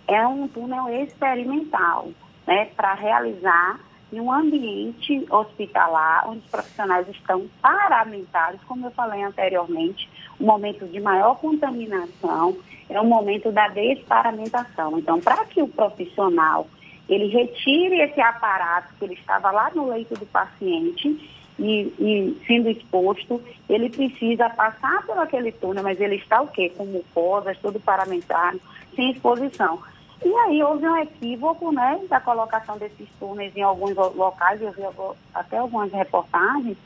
é um túnel experimental, né, para realizar em um ambiente hospitalar, onde os profissionais estão paramentados, como eu falei anteriormente, um momento de maior contaminação é o momento da desparamentação. Então, para que o profissional ele retire esse aparato que ele estava lá no leito do paciente e, e sendo exposto, ele precisa passar por aquele túnel, mas ele está o quê? Com mucosas, todo paramentado, sem exposição. E aí houve um equívoco né, da colocação desses túneis em alguns lo- locais, eu vi até algumas reportagens,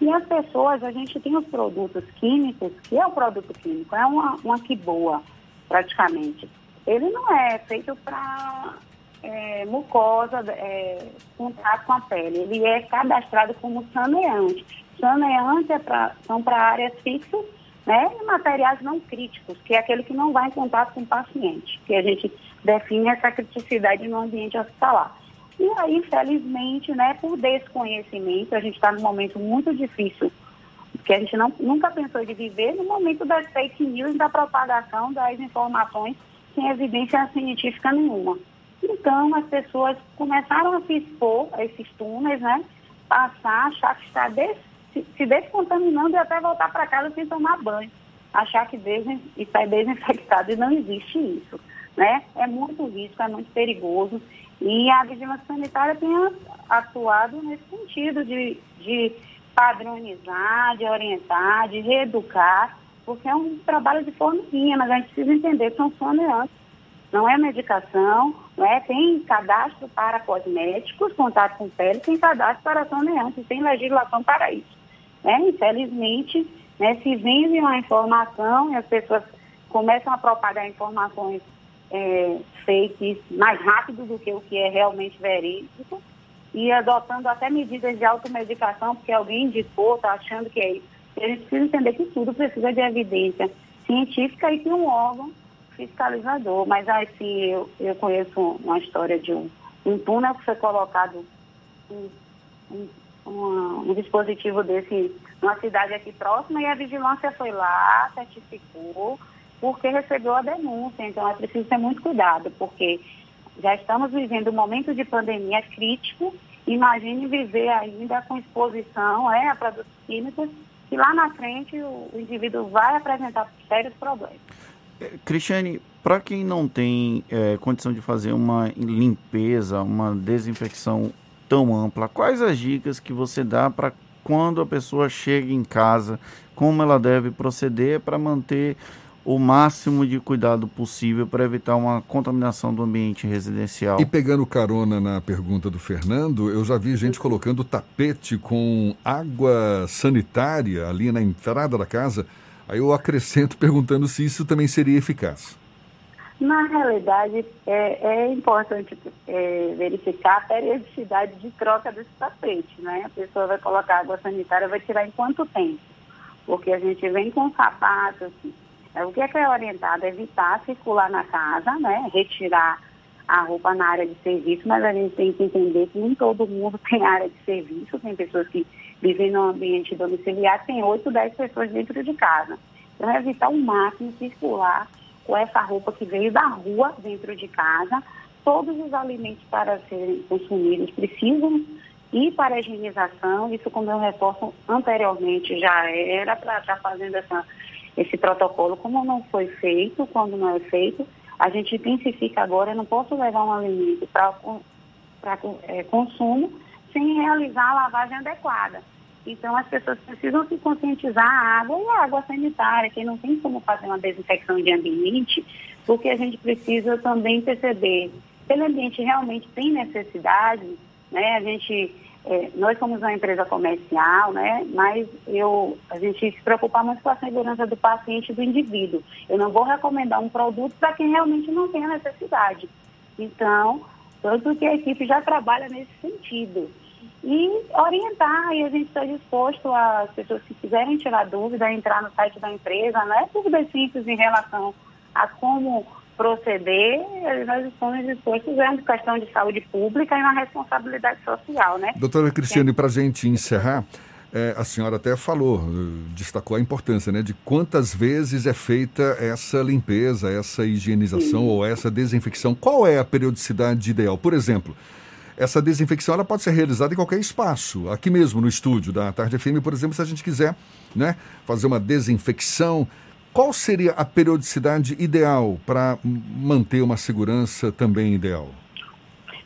e as pessoas, a gente tem os produtos químicos, que é o produto químico, é uma, uma quiboa, praticamente. Ele não é feito para é, mucosa, é, contato com a pele. Ele é cadastrado como saneante. Saneante é pra, são para áreas fixas né, e materiais não críticos, que é aquele que não vai em contato com o paciente, que a gente define essa criticidade no ambiente hospitalar. E aí, infelizmente, né, por desconhecimento, a gente está num momento muito difícil, que a gente não, nunca pensou de viver, no momento das fake news, da propagação das informações sem evidência científica nenhuma. Então, as pessoas começaram a se expor a esses túneis, né? Passar, achar que está des- se, descontaminando e até voltar para casa sem tomar banho. Achar que está desinfectado e não existe isso, né? É muito risco, é muito perigoso. E a vigilância sanitária tem atuado nesse sentido de, de padronizar, de orientar, de reeducar, porque é um trabalho de formiguinha, mas a gente precisa entender que são saneantes não é medicação, né? tem cadastro para cosméticos, contato com pele, tem cadastro para saneantes, tem legislação para isso. Né? Infelizmente, né, se vende uma informação e as pessoas começam a propagar informações é, mais rápido do que o que é realmente verídico e adotando até medidas de automedicação, porque alguém indicou, está achando que é isso. A gente precisa entender que tudo precisa de evidência científica e que um órgão fiscalizador. Mas assim, eu, eu conheço uma história de um, um túnel que foi colocado um, um um, um dispositivo desse numa cidade aqui próxima e a vigilância foi lá, certificou, porque recebeu a denúncia. Então é preciso ter muito cuidado, porque já estamos vivendo um momento de pandemia crítico. Imagine viver ainda com exposição é, a produtos químicos e lá na frente o, o indivíduo vai apresentar sérios problemas. É, Cristiane, para quem não tem é, condição de fazer uma limpeza, uma desinfecção tão ampla, quais as dicas que você dá para quando a pessoa chega em casa, como ela deve proceder para manter o máximo de cuidado possível para evitar uma contaminação do ambiente residencial. E pegando carona na pergunta do Fernando, eu já vi gente colocando tapete com água sanitária ali na entrada da casa. Aí eu acrescento perguntando se isso também seria eficaz. Na realidade, é, é importante é, verificar a periodicidade de troca desse tapete, né? A pessoa vai colocar água sanitária, vai tirar em quanto tempo? Porque a gente vem com sapatos, é, o que é que é orientado? Evitar circular na casa, né? Retirar a roupa na área de serviço, mas a gente tem que entender que nem todo mundo <laughs> tem área de serviço, tem pessoas que vivem no ambiente domiciliar, tem 8, 10 pessoas dentro de casa. Então, é evitar o máximo circular com essa roupa que veio da rua dentro de casa. Todos os alimentos para serem consumidos precisam ir para a higienização. Isso, como eu reforço anteriormente, já era para estar fazendo essa esse protocolo, como não foi feito, quando não é feito, a gente intensifica agora, eu não posso levar um alimento para é, consumo sem realizar a lavagem adequada. Então, as pessoas precisam se conscientizar a água e a água sanitária, que não tem como fazer uma desinfecção de ambiente, porque a gente precisa também perceber se o ambiente realmente tem necessidade, né? A gente é, nós somos uma empresa comercial, né? Mas eu, a gente se preocupa muito com a segurança do paciente e do indivíduo. Eu não vou recomendar um produto para quem realmente não tem a necessidade. Então, tanto que a equipe já trabalha nesse sentido. E orientar, e a gente está disposto às pessoas que quiserem tirar dúvida, entrar no site da empresa, né? Dúvidas simples em relação a como proceder, nós estamos dispostos a uma questão de saúde pública e uma responsabilidade social, né? Doutora Cristiane, para a gente encerrar, é, a senhora até falou, destacou a importância, né, de quantas vezes é feita essa limpeza, essa higienização Sim. ou essa desinfecção. Qual é a periodicidade ideal? Por exemplo, essa desinfecção ela pode ser realizada em qualquer espaço, aqui mesmo no estúdio da Tarde FM, por exemplo, se a gente quiser, né, fazer uma desinfecção qual seria a periodicidade ideal para manter uma segurança também ideal?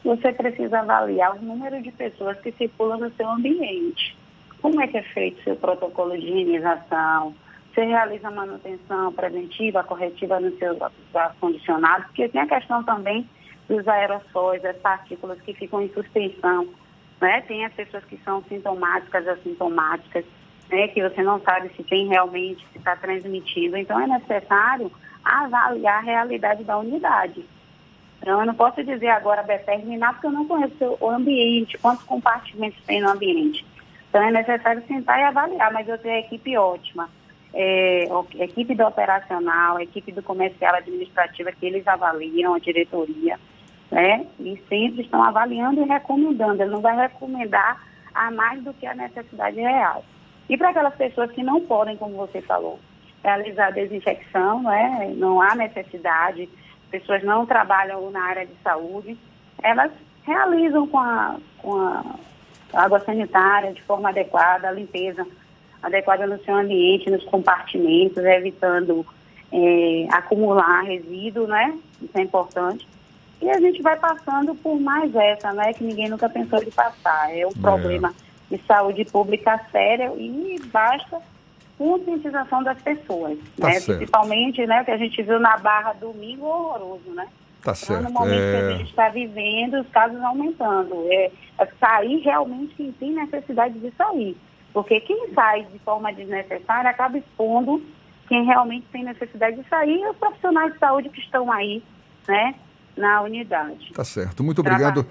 Você precisa avaliar o número de pessoas que circulam no seu ambiente. Como é que é feito seu protocolo de higienização? Você realiza manutenção preventiva, corretiva no seu ar-condicionado? Porque tem a questão também dos aerossóis, das partículas que ficam em suspensão. Né? Tem as pessoas que são sintomáticas, assintomáticas né, que você não sabe se tem realmente, se está transmitindo. Então, é necessário avaliar a realidade da unidade. Então, eu não posso dizer agora determinar, porque eu não conheço o ambiente, quantos compartimentos tem no ambiente. Então, é necessário sentar e avaliar, mas eu tenho a equipe ótima. É, equipe do operacional, equipe do comercial administrativa, que eles avaliam, a diretoria, né? E sempre estão avaliando e recomendando. Ele não vai recomendar a mais do que a necessidade real. E para aquelas pessoas que não podem, como você falou, realizar a desinfecção, né? não há necessidade, pessoas não trabalham na área de saúde, elas realizam com a, com a água sanitária de forma adequada, a limpeza adequada no seu ambiente, nos compartimentos, evitando é, acumular resíduo, né? Isso é importante. E a gente vai passando por mais essa, né? Que ninguém nunca pensou de passar. É o é. problema de saúde pública séria e basta conscientização das pessoas, tá né? Principalmente, né, o que a gente viu na Barra domingo horroroso, né? Tá certo. Então, no momento é... que a gente está vivendo, os casos aumentando. É, é sair realmente quem tem necessidade de sair. Porque quem sai de forma desnecessária acaba expondo quem realmente tem necessidade de sair e os profissionais de saúde que estão aí, né? Na unidade. Tá certo. Muito obrigado.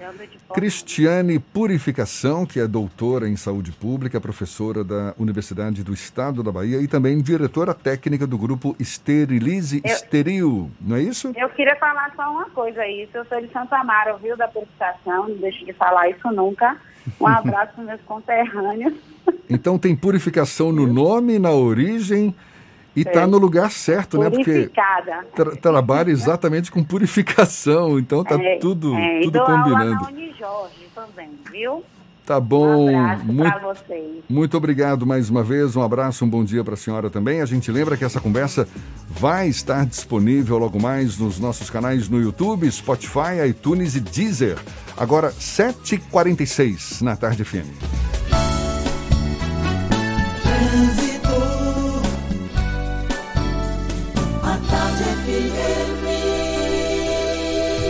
Cristiane Purificação, que é doutora em saúde pública, professora da Universidade do Estado da Bahia e também diretora técnica do grupo Esterilize eu, Esteril, não é isso? Eu queria falar só uma coisa aí. Eu sou de Santa Amaro, viu, da purificação, não deixo de falar isso nunca. Um <laughs> abraço para meus conterrâneos. Então tem purificação no nome, na origem e está no lugar certo, né? Porque tra trabalha <laughs> exatamente com purificação, então tá é, tudo, é, tudo combinando. Aula na Unijorge também, viu? Tá bom. Um muito, vocês. muito obrigado mais uma vez. Um abraço, um bom dia para a senhora também. A gente lembra que essa conversa vai estar disponível logo mais nos nossos canais no YouTube, Spotify, iTunes e Deezer. Agora, 7h46 na Tarde FM.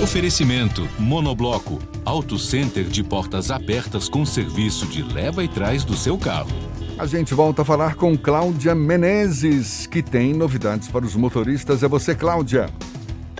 Oferecimento Monobloco, Auto Center de portas abertas com serviço de leva e trás do seu carro. A gente volta a falar com Cláudia Menezes, que tem novidades para os motoristas. É você, Cláudia.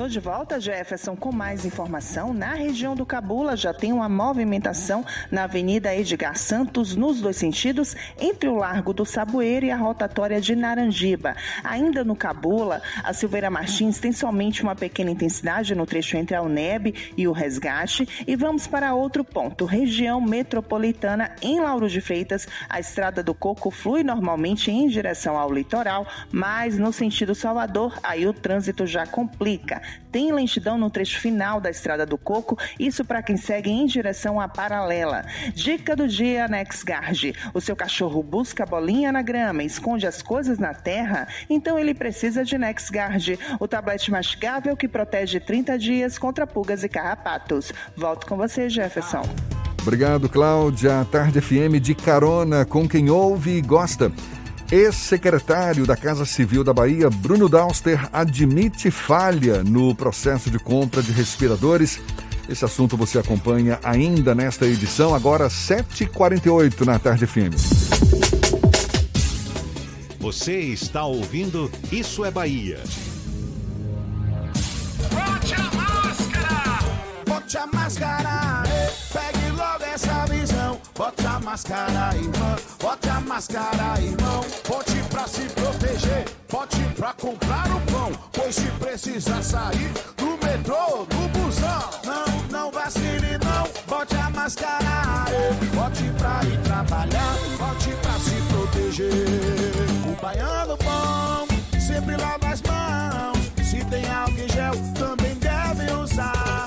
Estou de volta, Jefferson, com mais informação. Na região do Cabula já tem uma movimentação na Avenida Edgar Santos, nos dois sentidos, entre o Largo do Saboeiro e a rotatória de Naranjiba. Ainda no Cabula, a Silveira Martins tem somente uma pequena intensidade no trecho entre a UNEB e o Resgate. E vamos para outro ponto, região metropolitana, em Lauro de Freitas, a Estrada do Coco flui normalmente em direção ao litoral, mas no sentido Salvador, aí o trânsito já complica. Tem lentidão no trecho final da Estrada do Coco, isso para quem segue em direção à paralela. Dica do dia NexGard. O seu cachorro busca bolinha na grama, esconde as coisas na terra, então ele precisa de NexGard, o tablete mastigável que protege 30 dias contra pulgas e carrapatos. Volto com você, Jefferson. Obrigado, Cláudia. Tarde FM de carona com quem ouve e gosta. Ex-secretário da Casa Civil da Bahia, Bruno Dauster, admite falha no processo de compra de respiradores. Esse assunto você acompanha ainda nesta edição, agora 7h48 na Tarde FM. Você está ouvindo Isso é Bahia. Bote a máscara! Bote a máscara! Pegue logo essa visão. Bote a máscara, irmão. Bote a máscara, irmão. Bote pra se proteger. Bote pra comprar o pão. Pois se precisar sair do metrô, do busão. Não, não vacile, não. Bote a máscara. Bote pra ir trabalhar. Bote pra se proteger. O baiano bom sempre lava as mãos. Se tem álcool em gel, também deve usar.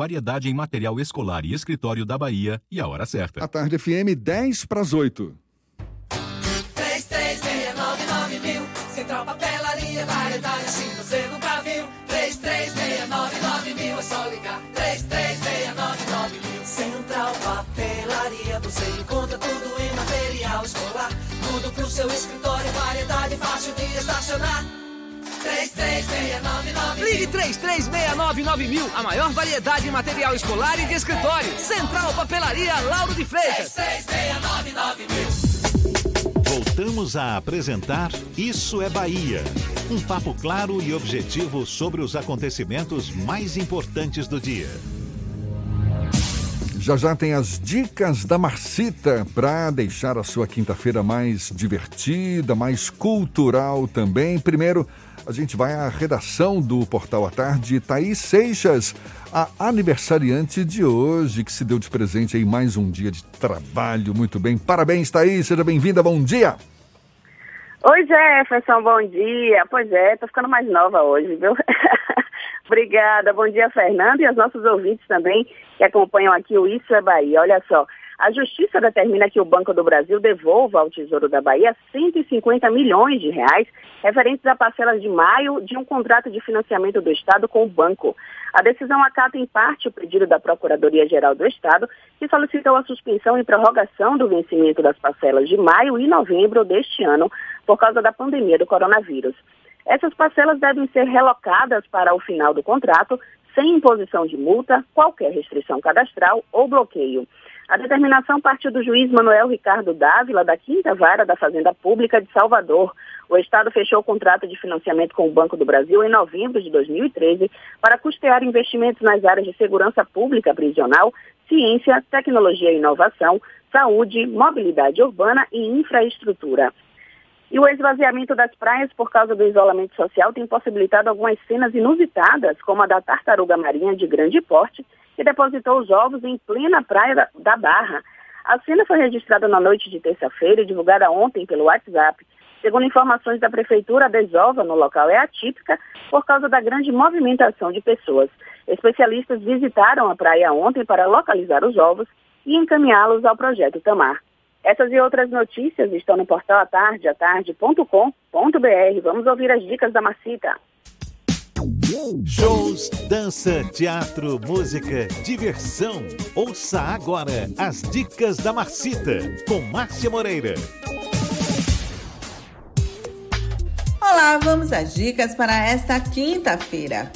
variedade em material escolar e escritório da Bahia e a hora certa. A tarde FM 10 para as 8. 3369 mil. Central Papelaria, variedade assim você nunca viu. 3369 mil, é só ligar. 3369 mil. Central Papelaria, você encontra tudo em material escolar. Tudo pro seu escritório, variedade fácil de estacionar. 3369 Ligue 3369 mil. A maior variedade em material escolar e de escritório. Central Papelaria Lauro de Freitas. 3369 Voltamos a apresentar Isso é Bahia. Um papo claro e objetivo sobre os acontecimentos mais importantes do dia. Já já tem as dicas da Marcita para deixar a sua quinta-feira mais divertida, mais cultural também. Primeiro, A gente vai à redação do Portal à Tarde, Thaís Seixas, a aniversariante de hoje, que se deu de presente aí mais um dia de trabalho. Muito bem. Parabéns, Thaís. Seja bem-vinda. Bom dia. Oi, Jefferson. Bom dia. Pois é, tô ficando mais nova hoje, viu? <laughs> Obrigada. Bom dia, Fernando, e aos nossos ouvintes também que acompanham aqui o Isso é Bahia. Olha só, a Justiça determina que o Banco do Brasil devolva ao Tesouro da Bahia 150 milhões de reais referentes a parcelas de maio de um contrato de financiamento do Estado com o banco. A decisão acata em parte o pedido da Procuradoria-Geral do Estado, que solicitou a suspensão e prorrogação do vencimento das parcelas de maio e novembro deste ano por causa da pandemia do coronavírus. Essas parcelas devem ser relocadas para o final do contrato, sem imposição de multa, qualquer restrição cadastral ou bloqueio. A determinação partiu do juiz Manuel Ricardo Dávila, da Quinta Vara da Fazenda Pública de Salvador. O Estado fechou o contrato de financiamento com o Banco do Brasil em novembro de 2013 para custear investimentos nas áreas de segurança pública prisional, ciência, tecnologia e inovação, saúde, mobilidade urbana e infraestrutura. E o esvaziamento das praias por causa do isolamento social tem possibilitado algumas cenas inusitadas, como a da tartaruga marinha de grande porte, que depositou os ovos em plena praia da, da Barra. A cena foi registrada na noite de terça-feira e divulgada ontem pelo WhatsApp. Segundo informações da prefeitura, a desova no local é atípica por causa da grande movimentação de pessoas. Especialistas visitaram a praia ontem para localizar os ovos e encaminhá-los ao projeto Tamar. Essas e outras notícias estão no portal atardeatarde.com.br. Vamos ouvir as dicas da Macita. Shows, dança, teatro, música, diversão. Ouça agora as dicas da Marcita com Márcia Moreira. Olá, vamos às dicas para esta quinta-feira.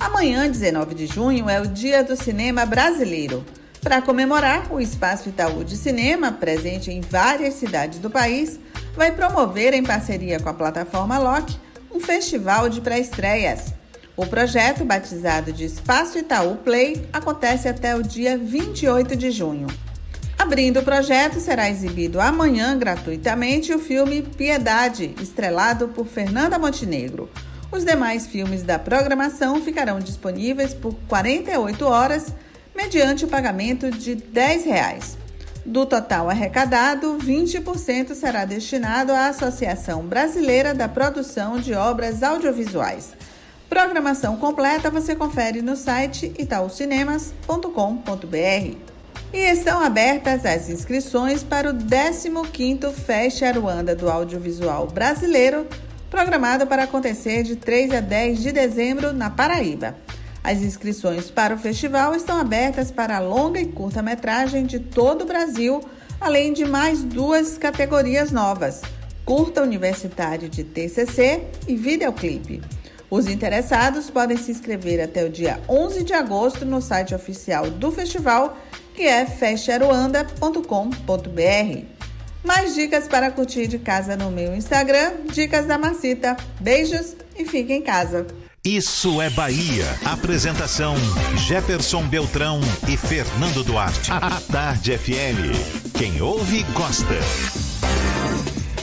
Amanhã, 19 de junho, é o Dia do Cinema Brasileiro. Para comemorar, o Espaço Itaú de Cinema, presente em várias cidades do país, vai promover, em parceria com a plataforma LOC, um festival de pré-estreias. O projeto, batizado de Espaço Itaú Play, acontece até o dia 28 de junho. Abrindo o projeto, será exibido amanhã gratuitamente o filme Piedade, estrelado por Fernanda Montenegro. Os demais filmes da programação ficarão disponíveis por 48 horas, mediante o pagamento de 10 reais. Do total arrecadado, 20% será destinado à Associação Brasileira da Produção de Obras Audiovisuais. Programação completa você confere no site itaucinemas.com.br. E estão abertas as inscrições para o 15º Fest Aruanda do Audiovisual Brasileiro, programado para acontecer de 3 a 10 de dezembro na Paraíba. As inscrições para o festival estão abertas para longa e curta-metragem de todo o Brasil, além de mais duas categorias novas: curta universitário de TCC e videoclipe. Os interessados podem se inscrever até o dia 11 de agosto no site oficial do festival, que é festaruanda.com.br. Mais dicas para curtir de casa no meu Instagram, Dicas da Macita. Beijos e fique em casa. Isso é Bahia. Apresentação: Jefferson Beltrão e Fernando Duarte. A Tarde FM. Quem ouve, gosta.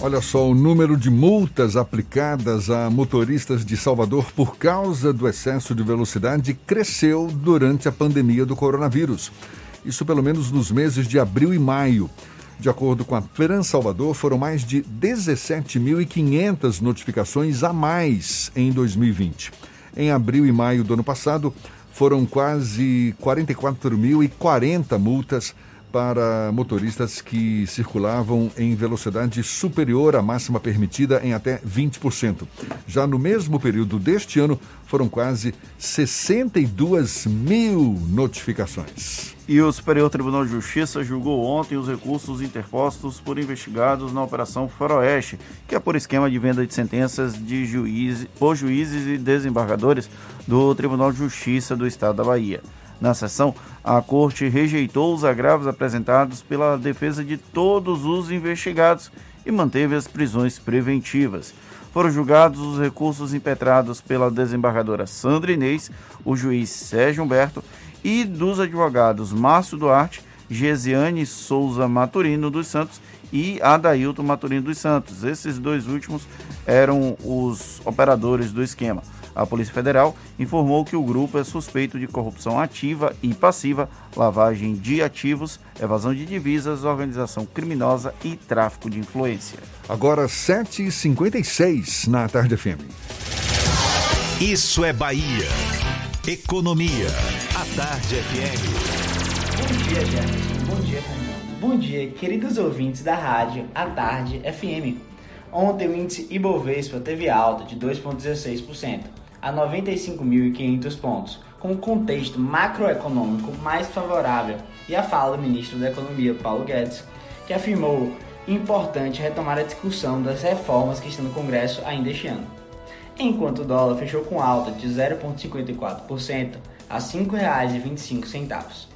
Olha só, o número de multas aplicadas a motoristas de Salvador por causa do excesso de velocidade cresceu durante a pandemia do coronavírus. Isso pelo menos nos meses de abril e maio. De acordo com a Trans Salvador, foram mais de 17.500 notificações a mais em 2020. Em abril e maio do ano passado, foram quase 44.040 multas para motoristas que circulavam em velocidade superior à máxima permitida em até 20%. Já no mesmo período deste ano, foram quase 62 mil notificações. E o Superior Tribunal de Justiça julgou ontem os recursos interpostos por investigados na Operação Faroeste, que é por esquema de venda de sentenças de por juízes e desembargadores do Tribunal de Justiça do Estado da Bahia. Na sessão, a Corte rejeitou os agravos apresentados pela defesa de todos os investigados e manteve as prisões preventivas. Foram julgados os recursos impetrados pela desembargadora Sandra Inês, o juiz Sérgio Humberto e dos advogados Márcio Duarte, Gesiane Souza Maturino dos Santos e Adailton Maturino dos Santos. Esses dois últimos eram os operadores do esquema. A Polícia Federal informou que o grupo é suspeito de corrupção ativa e passiva, lavagem de ativos, evasão de divisas, organização criminosa e tráfico de influência. Agora 7h56 na Tarde FM. Isso é Bahia. Economia. A Tarde FM. Bom dia, Jefferson. Bom dia, Fernando. Bom dia, queridos ouvintes da rádio A Tarde FM. Ontem o índice Ibovespa teve alta de 2,16% a 95.500 pontos, com o contexto macroeconômico mais favorável e a fala do ministro da Economia, Paulo Guedes, que afirmou importante retomar a discussão das reformas que estão no Congresso ainda este ano. Enquanto o dólar fechou com alta de 0,54% a R$ 5,25.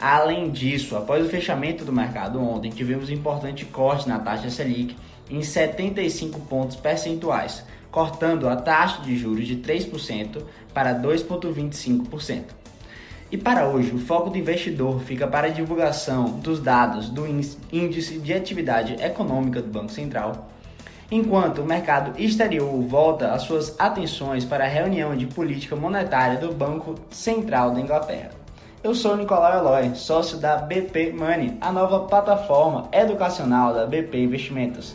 Além disso, após o fechamento do mercado ontem, tivemos um importante corte na taxa Selic em 75 pontos percentuais, cortando a taxa de juros de 3% para 2,25%. E para hoje, o foco do investidor fica para a divulgação dos dados do Índice de Atividade Econômica do Banco Central, enquanto o mercado exterior volta as suas atenções para a reunião de política monetária do Banco Central da Inglaterra. Eu sou Nicolau Eloy, sócio da BP Money, a nova plataforma educacional da BP Investimentos.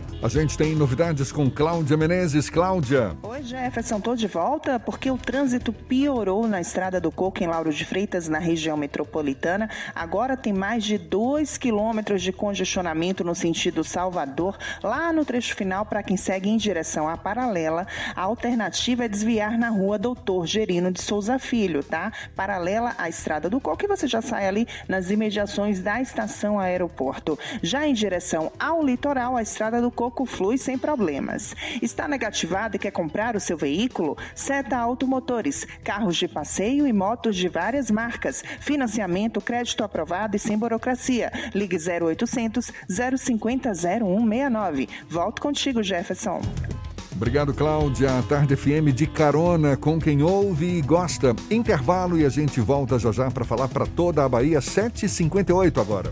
A gente tem novidades com Cláudia Menezes. Cláudia. Oi, Jefferson, tô de volta porque o trânsito piorou na Estrada do Coco, em Lauro de Freitas, na região metropolitana. Agora tem mais de 2 quilômetros de congestionamento no sentido Salvador, lá no trecho final, para quem segue em direção à paralela. A alternativa é desviar na rua Doutor Gerino de Souza Filho, tá? Paralela à Estrada do Coco e você já sai ali nas imediações da estação aeroporto. Já em direção ao litoral, a Estrada do Coco flui sem problemas. Está negativado e quer comprar o seu veículo? Seta Automotores, carros de passeio e motos de várias marcas. Financiamento, crédito aprovado e sem burocracia. Ligue 0800 050 0169. Volto contigo, Jefferson. Obrigado, Cláudia. Tarde FM de carona com quem ouve e gosta. Intervalo e a gente volta já já para falar para toda a Bahia. 7h58 agora.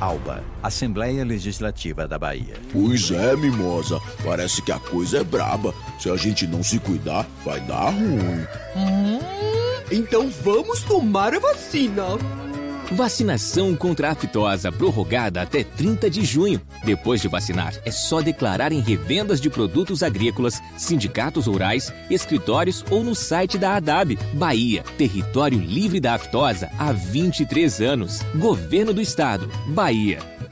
ALBA, Assembleia Legislativa da Bahia. Pois é, mimosa. Parece que a coisa é braba. Se a gente não se cuidar, vai dar ruim. Hum, então vamos tomar a vacina. Vacinação contra a aftosa prorrogada até 30 de junho. Depois de vacinar, é só declarar em revendas de produtos agrícolas, sindicatos rurais, escritórios ou no site da ADAB. Bahia, território livre da aftosa há 23 anos. Governo do Estado. Bahia.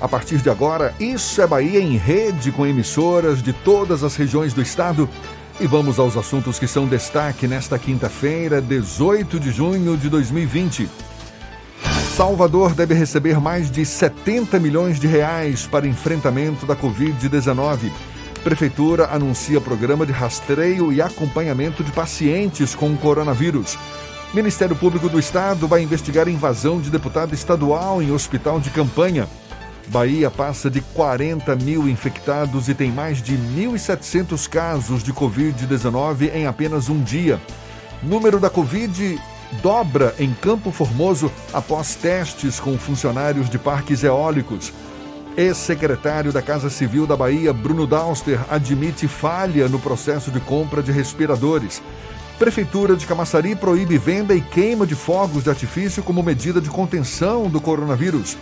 A partir de agora, Isso é Bahia em rede com emissoras de todas as regiões do estado. E vamos aos assuntos que são destaque nesta quinta-feira, 18 de junho de 2020. Salvador deve receber mais de 70 milhões de reais para enfrentamento da Covid-19. Prefeitura anuncia programa de rastreio e acompanhamento de pacientes com coronavírus. Ministério Público do Estado vai investigar invasão de deputado estadual em hospital de campanha. Bahia passa de 40 mil infectados e tem mais de 1.700 casos de Covid-19 em apenas um dia. Número da Covid dobra em Campo Formoso após testes com funcionários de parques eólicos. Ex-secretário da Casa Civil da Bahia, Bruno Dauster, admite falha no processo de compra de respiradores. Prefeitura de Camaçari proíbe venda e queima de fogos de artifício como medida de contenção do coronavírus.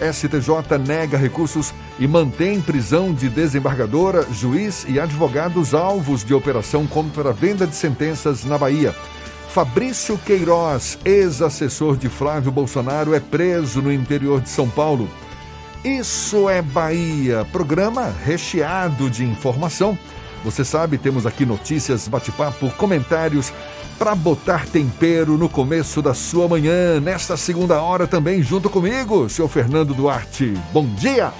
STJ nega recursos e mantém prisão de desembargadora, juiz e advogados alvos de operação contra a venda de sentenças na Bahia. Fabrício Queiroz, ex-assessor de Flávio Bolsonaro, é preso no interior de São Paulo. Isso é Bahia, programa recheado de informação. Você sabe, temos aqui notícias, bate-papo, comentários para botar tempero no começo da sua manhã, nesta segunda hora também junto comigo, seu Fernando Duarte. Bom dia!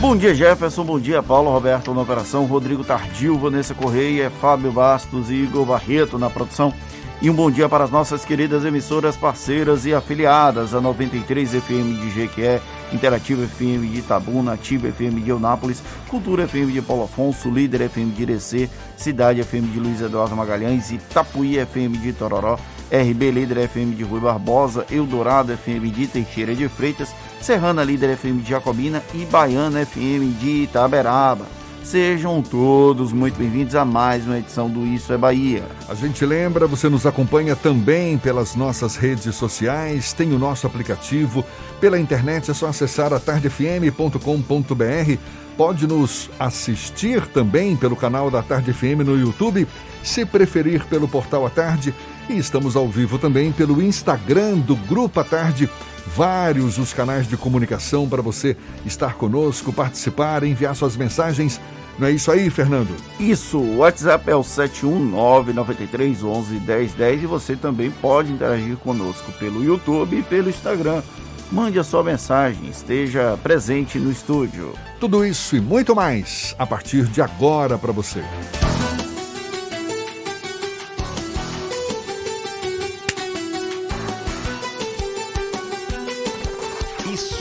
Bom dia, Jefferson. Bom dia, Paulo Roberto na operação, Rodrigo Tardil, Vanessa Correia, Fábio Bastos e Igor Barreto na produção. E um bom dia para as nossas queridas emissoras parceiras e afiliadas, a 93 FM de Jequié, Interativa FM de Itabuna, Ativa FM de Eunápolis, Cultura FM de Paulo Afonso, Líder FM de Irecê, Cidade FM de Luiz Eduardo Magalhães, Itapuí FM de Tororó, RB Líder FM de Rui Barbosa, Eldorado FM de Teixeira de Freitas, Serrana Líder FM de Jacobina e Baiana FM de Itaberaba. Sejam todos muito bem-vindos a mais uma edição do Isso é Bahia. A gente lembra, você nos acompanha também pelas nossas redes sociais, tem o nosso aplicativo. Pela internet é só acessar atardefm.com.br. Pode nos assistir também pelo canal da Tarde FM no YouTube, se preferir pelo portal A Tarde. E estamos ao vivo também pelo Instagram do Grupo A Tarde. Vários os canais de comunicação para você estar conosco, participar, enviar suas mensagens. Não é isso aí, Fernando? Isso, o WhatsApp é o 71993111010 e você também pode interagir conosco pelo YouTube e pelo Instagram. Mande a sua mensagem, esteja presente no estúdio. Tudo isso e muito mais a partir de agora para você.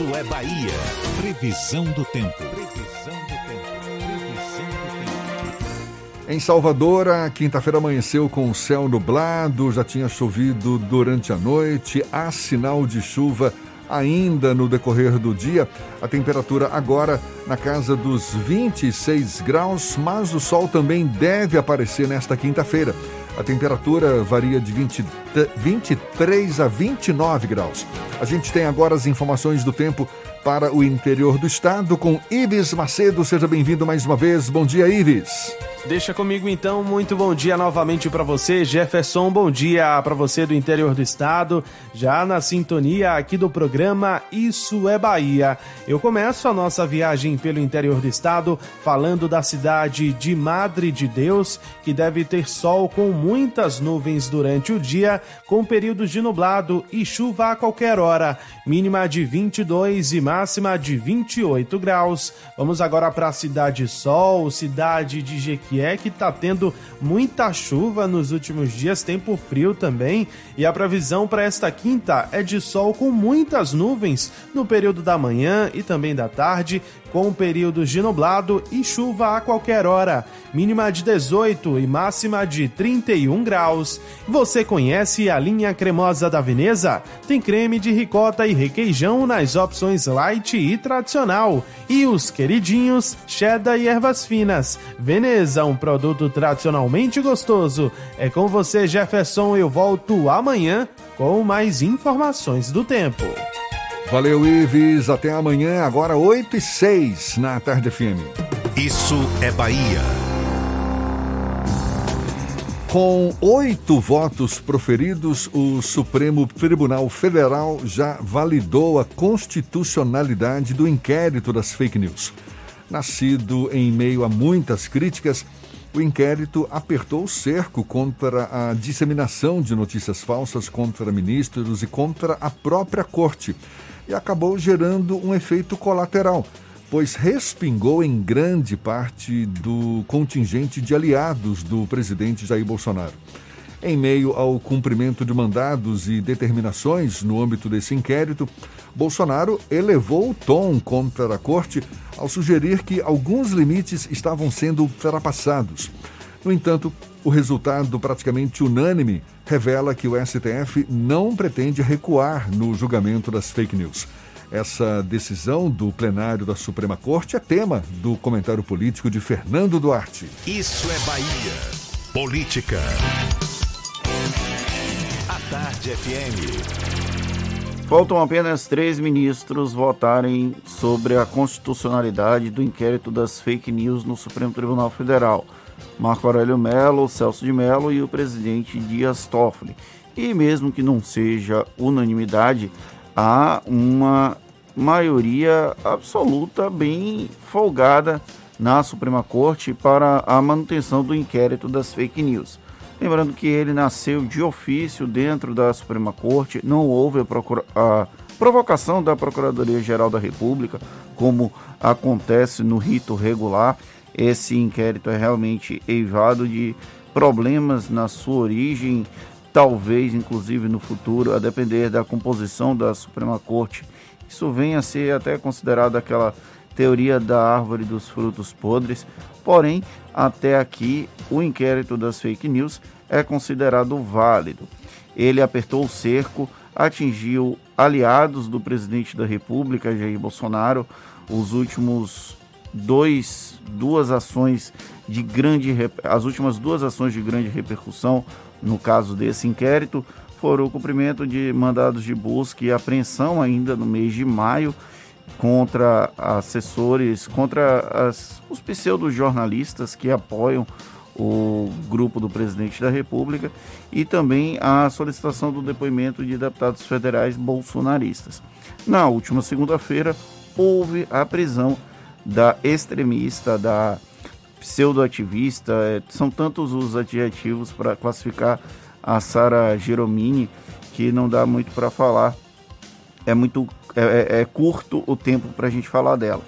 Isso é Bahia. Previsão do tempo. Previsão do tempo. Previsão do tempo. Em Salvador, a quinta-feira amanheceu com o céu nublado, já tinha chovido durante a noite, há sinal de chuva ainda no decorrer do dia. A temperatura agora na casa dos 26 graus, mas o sol também deve aparecer nesta quinta-feira. A temperatura varia de 20, 23 a 29 graus. A gente tem agora as informações do tempo para o interior do estado com Ives Macedo. Seja bem-vindo mais uma vez. Bom dia, Ives. Deixa comigo então, muito bom dia novamente para você, Jefferson. Bom dia para você do interior do estado, já na sintonia aqui do programa Isso é Bahia. Eu começo a nossa viagem pelo interior do estado falando da cidade de Madre de Deus, que deve ter sol com muitas nuvens durante o dia, com períodos de nublado e chuva a qualquer hora, mínima de 22 e máxima de 28 graus. Vamos agora para a cidade Sol, cidade de Jequitinhonha que é que tá tendo muita chuva nos últimos dias, tempo frio também, e a previsão para esta quinta é de sol com muitas nuvens no período da manhã e também da tarde, com períodos de nublado e chuva a qualquer hora, mínima de 18 e máxima de 31 graus. Você conhece a linha cremosa da Veneza? Tem creme de ricota e requeijão nas opções light e tradicional. E os queridinhos, cheddar e ervas finas. Veneza, um produto tradicionalmente gostoso. É com você, Jefferson. Eu volto amanhã com mais informações do tempo. Valeu, Ives. Até amanhã, agora 8 e 6 na Tarde FM. Isso é Bahia. Com oito votos proferidos, o Supremo Tribunal Federal já validou a constitucionalidade do inquérito das fake news. Nascido em meio a muitas críticas, o inquérito apertou o cerco contra a disseminação de notícias falsas contra ministros e contra a própria corte e acabou gerando um efeito colateral, pois respingou em grande parte do contingente de aliados do presidente Jair Bolsonaro. Em meio ao cumprimento de mandados e determinações no âmbito desse inquérito, Bolsonaro elevou o tom contra a corte ao sugerir que alguns limites estavam sendo ultrapassados. No entanto, o resultado praticamente unânime revela que o STF não pretende recuar no julgamento das fake news. Essa decisão do plenário da Suprema Corte é tema do comentário político de Fernando Duarte. Isso é Bahia. Política. Tarde FM. Faltam apenas três ministros votarem sobre a constitucionalidade do inquérito das fake news no Supremo Tribunal Federal. Marco Aurélio Melo, Celso de Mello e o presidente Dias Toffoli. E mesmo que não seja unanimidade, há uma maioria absoluta bem folgada na Suprema Corte para a manutenção do inquérito das fake news. Lembrando que ele nasceu de ofício dentro da Suprema Corte, não houve a, procura, a provocação da Procuradoria-Geral da República, como acontece no rito regular, esse inquérito é realmente eivado de problemas na sua origem, talvez inclusive no futuro, a depender da composição da Suprema Corte. Isso vem a ser até considerado aquela teoria da árvore dos frutos podres. Porém, até aqui, o inquérito das fake news é considerado válido. Ele apertou o cerco, atingiu aliados do presidente da República, Jair Bolsonaro. Os últimos dois, duas ações de grande as últimas duas ações de grande repercussão no caso desse inquérito foram o cumprimento de mandados de busca e apreensão ainda no mês de maio contra assessores, contra as, os pseudo-jornalistas que apoiam o grupo do presidente da República e também a solicitação do depoimento de deputados federais bolsonaristas. Na última segunda-feira, houve a prisão da extremista, da pseudoativista, é, são tantos os adjetivos para classificar a Sara Geromini que não dá muito para falar. É muito é, é, é curto o tempo para a gente falar dela.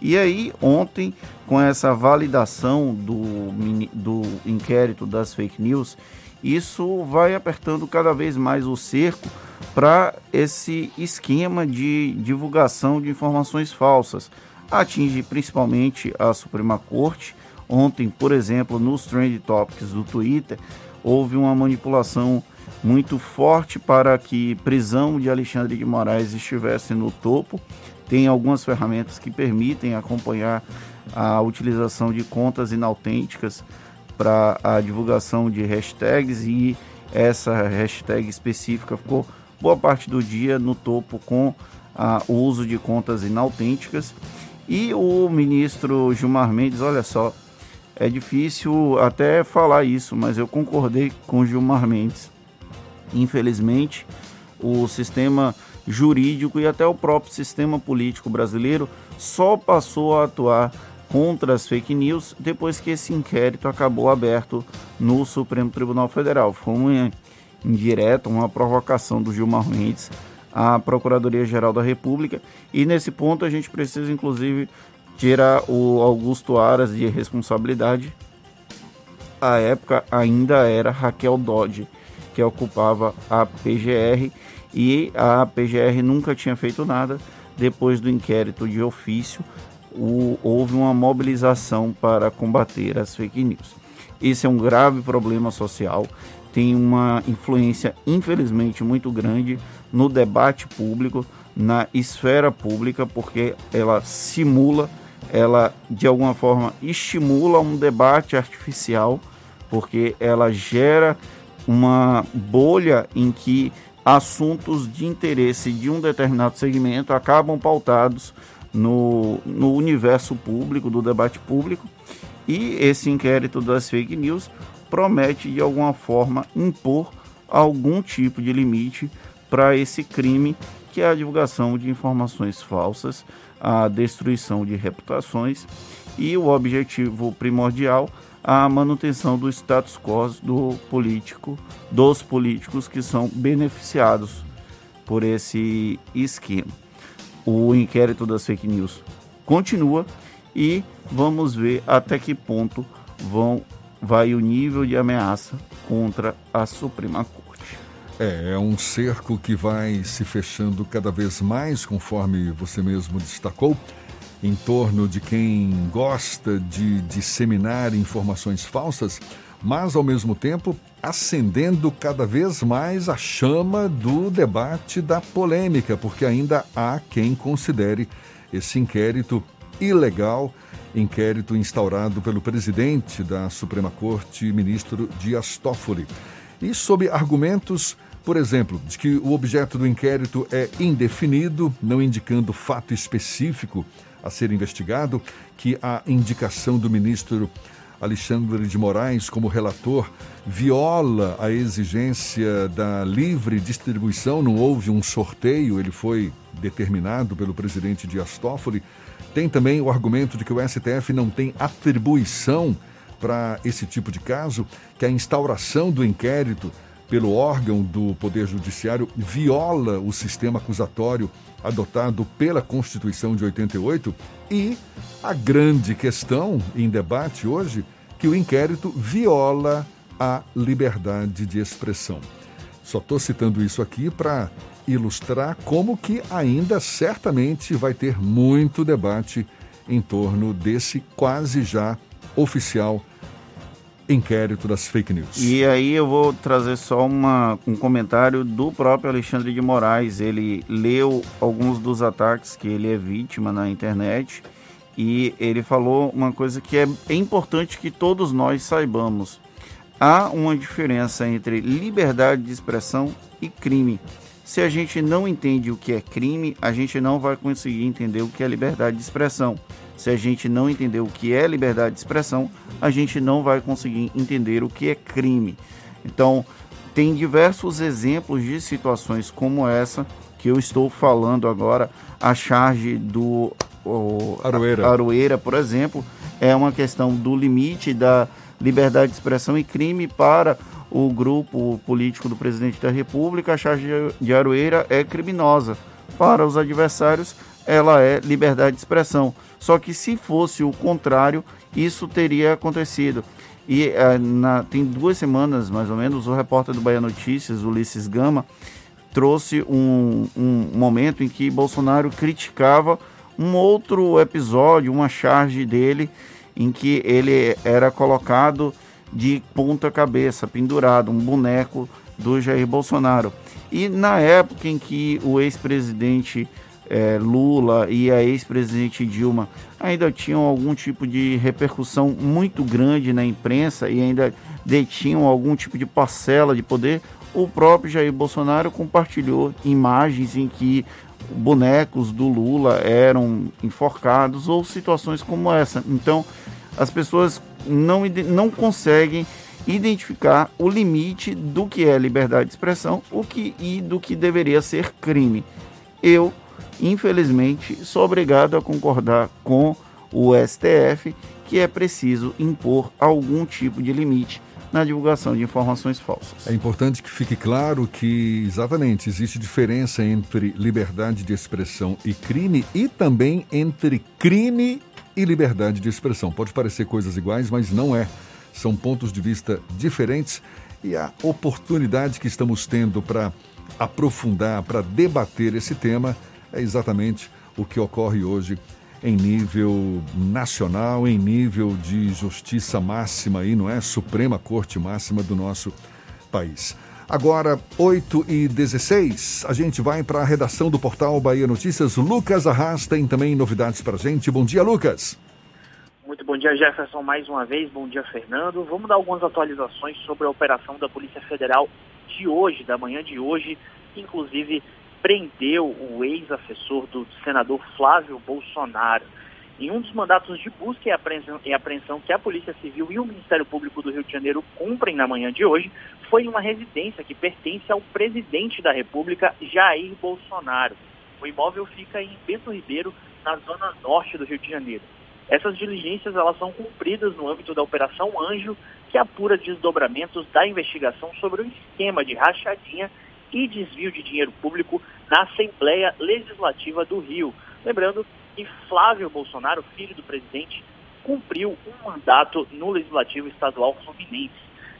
E aí, ontem, com essa validação do, do inquérito das fake news, isso vai apertando cada vez mais o cerco para esse esquema de divulgação de informações falsas atinge principalmente a Suprema Corte. Ontem, por exemplo, nos Trend Topics do Twitter, houve uma manipulação muito forte para que prisão de Alexandre de Moraes estivesse no topo. Tem algumas ferramentas que permitem acompanhar a utilização de contas inautênticas para a divulgação de hashtags e essa hashtag específica ficou boa parte do dia no topo com a, o uso de contas inautênticas. E o ministro Gilmar Mendes, olha só, É difícil até falar isso, mas eu concordei com Gilmar Mendes. Infelizmente, o sistema jurídico e até o próprio sistema político brasileiro só passou a atuar contra as fake news depois que esse inquérito acabou aberto no Supremo Tribunal Federal. Foi uma indireta, uma provocação do Gilmar Mendes à Procuradoria-Geral da República e nesse ponto a gente precisa inclusive tirar o Augusto Aras de responsabilidade. A época ainda era Raquel Dodge que ocupava a PGR e a PGR nunca tinha feito nada. Depois do inquérito de ofício, o, houve uma mobilização para combater as fake news. Esse é um grave problema social, tem uma influência, infelizmente, muito grande no debate público, na esfera pública, porque ela simula, ela de alguma forma estimula um debate artificial, porque ela gera uma bolha em que assuntos de interesse de um determinado segmento acabam pautados no, no universo público, do debate público, e esse inquérito das fake news promete de alguma forma impor algum tipo de limite para esse crime que é a divulgação de informações falsas, a destruição de reputações e o objetivo primordial a manutenção do status quo do político, dos políticos que são beneficiados por esse esquema. O inquérito das fake news continua e vamos ver até que ponto vão vai o nível de ameaça contra a Suprema Corte. É, é um cerco que vai se fechando cada vez mais, conforme você mesmo destacou em torno de quem gosta de disseminar informações falsas, mas ao mesmo tempo acendendo cada vez mais a chama do debate da polêmica, porque ainda há quem considere esse inquérito ilegal, inquérito instaurado pelo presidente da Suprema Corte, ministro Dias Toffoli. E sob argumentos, por exemplo, de que o objeto do inquérito é indefinido, não indicando fato específico a ser investigado, que a indicação do ministro Alexandre de Moraes como relator viola a exigência da livre distribuição, não houve um sorteio, ele foi determinado pelo presidente Dias Toffoli. Tem também o argumento de que o STF não tem atribuição para esse tipo de caso, que a instauração do inquérito pelo órgão do Poder Judiciário viola o sistema acusatório adotado pela Constituição de 88 e a grande questão em debate hoje que o inquérito viola a liberdade de expressão. Só estou citando isso aqui para ilustrar como que ainda certamente vai ter muito debate em torno desse quase já oficial inquérito das fake news. E aí eu vou trazer só uma, um comentário do próprio Alexandre de Moraes. Ele leu alguns dos ataques que ele é vítima na internet e ele falou uma coisa que é, é importante que todos nós saibamos. Há uma diferença entre liberdade de expressão e crime. Se a gente não entende o que é crime, a gente não vai conseguir entender o que é liberdade de expressão. Se a gente não entender o que é liberdade de expressão, a gente não vai conseguir entender o que é crime. Então, tem diversos exemplos de situações como essa que eu estou falando agora. A charge do o, Aroeira. Aroeira, por exemplo, é uma questão do limite da liberdade de expressão e crime para o grupo político do presidente da República. A charge de Aroeira é criminosa. Para os adversários, ela é liberdade de expressão. Só que se fosse o contrário, isso teria acontecido. E uh, na, tem duas semanas, mais ou menos, o repórter do Bahia Notícias, Ulisses Gama, trouxe um, um momento em que Bolsonaro criticava um outro episódio, uma charge dele, em que ele era colocado de ponta cabeça, pendurado, um boneco do Jair Bolsonaro. E na época em que o ex-presidente é, Lula e a ex-presidente Dilma ainda tinham algum tipo de repercussão muito grande na imprensa e ainda detinham algum tipo de parcela de poder, o próprio Jair Bolsonaro compartilhou imagens em que bonecos do Lula eram enforcados ou situações como essa. Então, as pessoas não, não conseguem identificar o limite do que é liberdade de expressão o que, e do que deveria ser crime. Eu, infelizmente, sou obrigado a concordar com o STF que é preciso impor algum tipo de limite na divulgação de informações falsas. É importante que fique claro que, exatamente, existe diferença entre liberdade de expressão e crime e também entre crime e liberdade de expressão. Pode parecer coisas iguais, mas não é. São pontos de vista diferentes e a oportunidade que estamos tendo para aprofundar, para debater esse tema é exatamente o que ocorre hoje em nível nacional, em nível de justiça máxima aí, não é? Suprema Corte Máxima do nosso país. Agora, 8 e 16, a gente vai para a redação do portal Bahia Notícias. Lucas Arras tem também novidades para a gente. Bom dia, Lucas. Muito bom dia, Jefferson, mais uma vez. Bom dia, Fernando. Vamos dar algumas atualizações sobre a operação da Polícia Federal de hoje, da manhã de hoje, inclusive prendeu o ex-assessor do senador Flávio Bolsonaro. Em um dos mandatos de busca e apreensão, e apreensão que a Polícia Civil e o Ministério Público do Rio de Janeiro cumprem na manhã de hoje, foi uma residência que pertence ao presidente da República, Jair Bolsonaro. O imóvel fica em Bento Ribeiro, na zona norte do Rio de Janeiro. Essas diligências elas são cumpridas no âmbito da Operação Anjo, que apura desdobramentos da investigação sobre o esquema de rachadinha e desvio de dinheiro público na Assembleia Legislativa do Rio. Lembrando que Flávio Bolsonaro, filho do presidente, cumpriu um mandato no Legislativo Estadual Fluminense.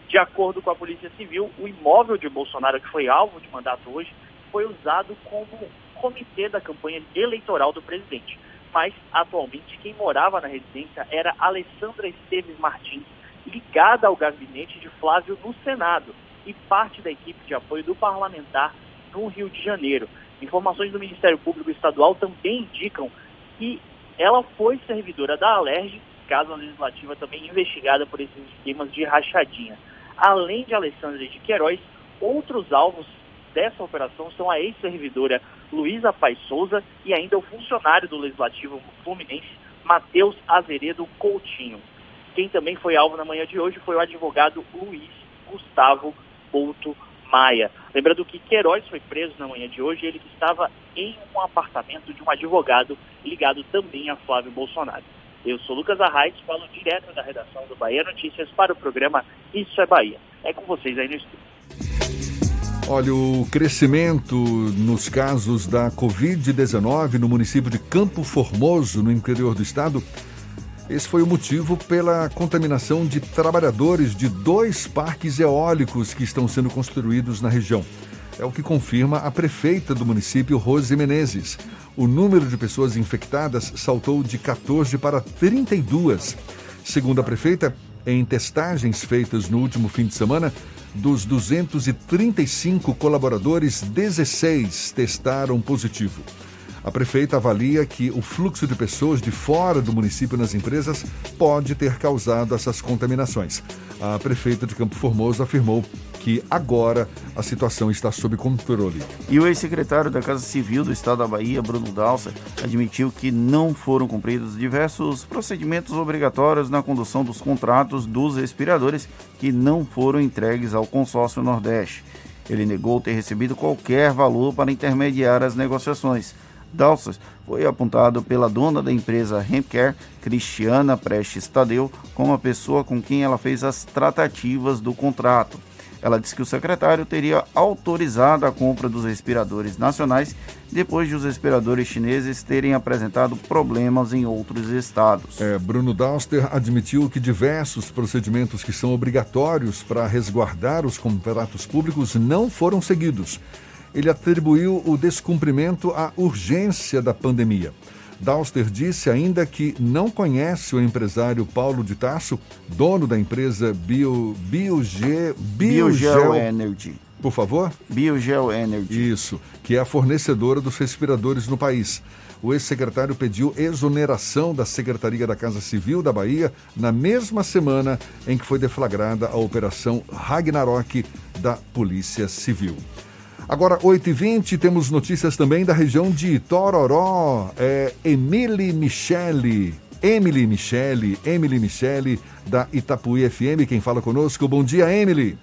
De acordo com a Polícia Civil, o imóvel de Bolsonaro, que foi alvo de mandato hoje, foi usado como comitê da campanha eleitoral do presidente. Mas, atualmente, quem morava na residência era Alessandra Esteves Martins, ligada ao gabinete de Flávio no Senado e parte da equipe de apoio do parlamentar no Rio de Janeiro. Informações do Ministério Público Estadual também indicam que ela foi servidora da Alerj, casa legislativa também investigada por esses esquemas de rachadinha. Além de Alessandra de Queiroz, outros alvos dessa operação são a ex-servidora Luísa Paz Souza e ainda o funcionário do Legislativo Fluminense, Matheus Azeredo Coutinho. Quem também foi alvo na manhã de hoje foi o advogado Luiz Gustavo Couto Maia. Lembrando que Queiroz foi preso na manhã de hoje, ele estava em um apartamento de um advogado ligado também a Flávio Bolsonaro. Eu sou Lucas Arraes, falo direto da redação do Bahia Notícias para o programa Isso é Bahia. É com vocês aí no estúdio. Olha, o crescimento nos casos da Covid-19 no município de Campo Formoso, no interior do estado, esse foi o motivo pela contaminação de trabalhadores de dois parques eólicos que estão sendo construídos na região. É o que confirma a prefeita do município, Rose Menezes. O número de pessoas infectadas saltou de 14 para 32. Segundo a prefeita, em testagens feitas no último fim de semana, dos 235 colaboradores, 16 testaram positivo. A prefeita avalia que o fluxo de pessoas de fora do município nas empresas pode ter causado essas contaminações. A prefeita de Campo Formoso afirmou que agora a situação está sob controle. E o ex-secretário da Casa Civil do Estado da Bahia, Bruno Dalsa, admitiu que não foram cumpridos diversos procedimentos obrigatórios na condução dos contratos dos respiradores que não foram entregues ao consórcio Nordeste. Ele negou ter recebido qualquer valor para intermediar as negociações. Dalsas foi apontado pela dona da empresa Hempcare, Cristiana Prestes Tadeu, como a pessoa com quem ela fez as tratativas do contrato. Ela disse que o secretário teria autorizado a compra dos respiradores nacionais depois de os respiradores chineses terem apresentado problemas em outros estados. É, Bruno Dauster admitiu que diversos procedimentos que são obrigatórios para resguardar os contratos públicos não foram seguidos ele atribuiu o descumprimento à urgência da pandemia. Dauster disse ainda que não conhece o empresário Paulo de Tasso, dono da empresa Bio, Bioge, Biogel Energy. Por favor? Biogel Energy. Isso, que é a fornecedora dos respiradores no país. O ex-secretário pediu exoneração da Secretaria da Casa Civil da Bahia na mesma semana em que foi deflagrada a Operação Ragnarok da Polícia Civil. Agora, 8h20, temos notícias também da região de Tororó. É, Emile Michele Emily Michele, Emily Michele, da Itapuí FM, quem fala conosco. Bom dia, Emily.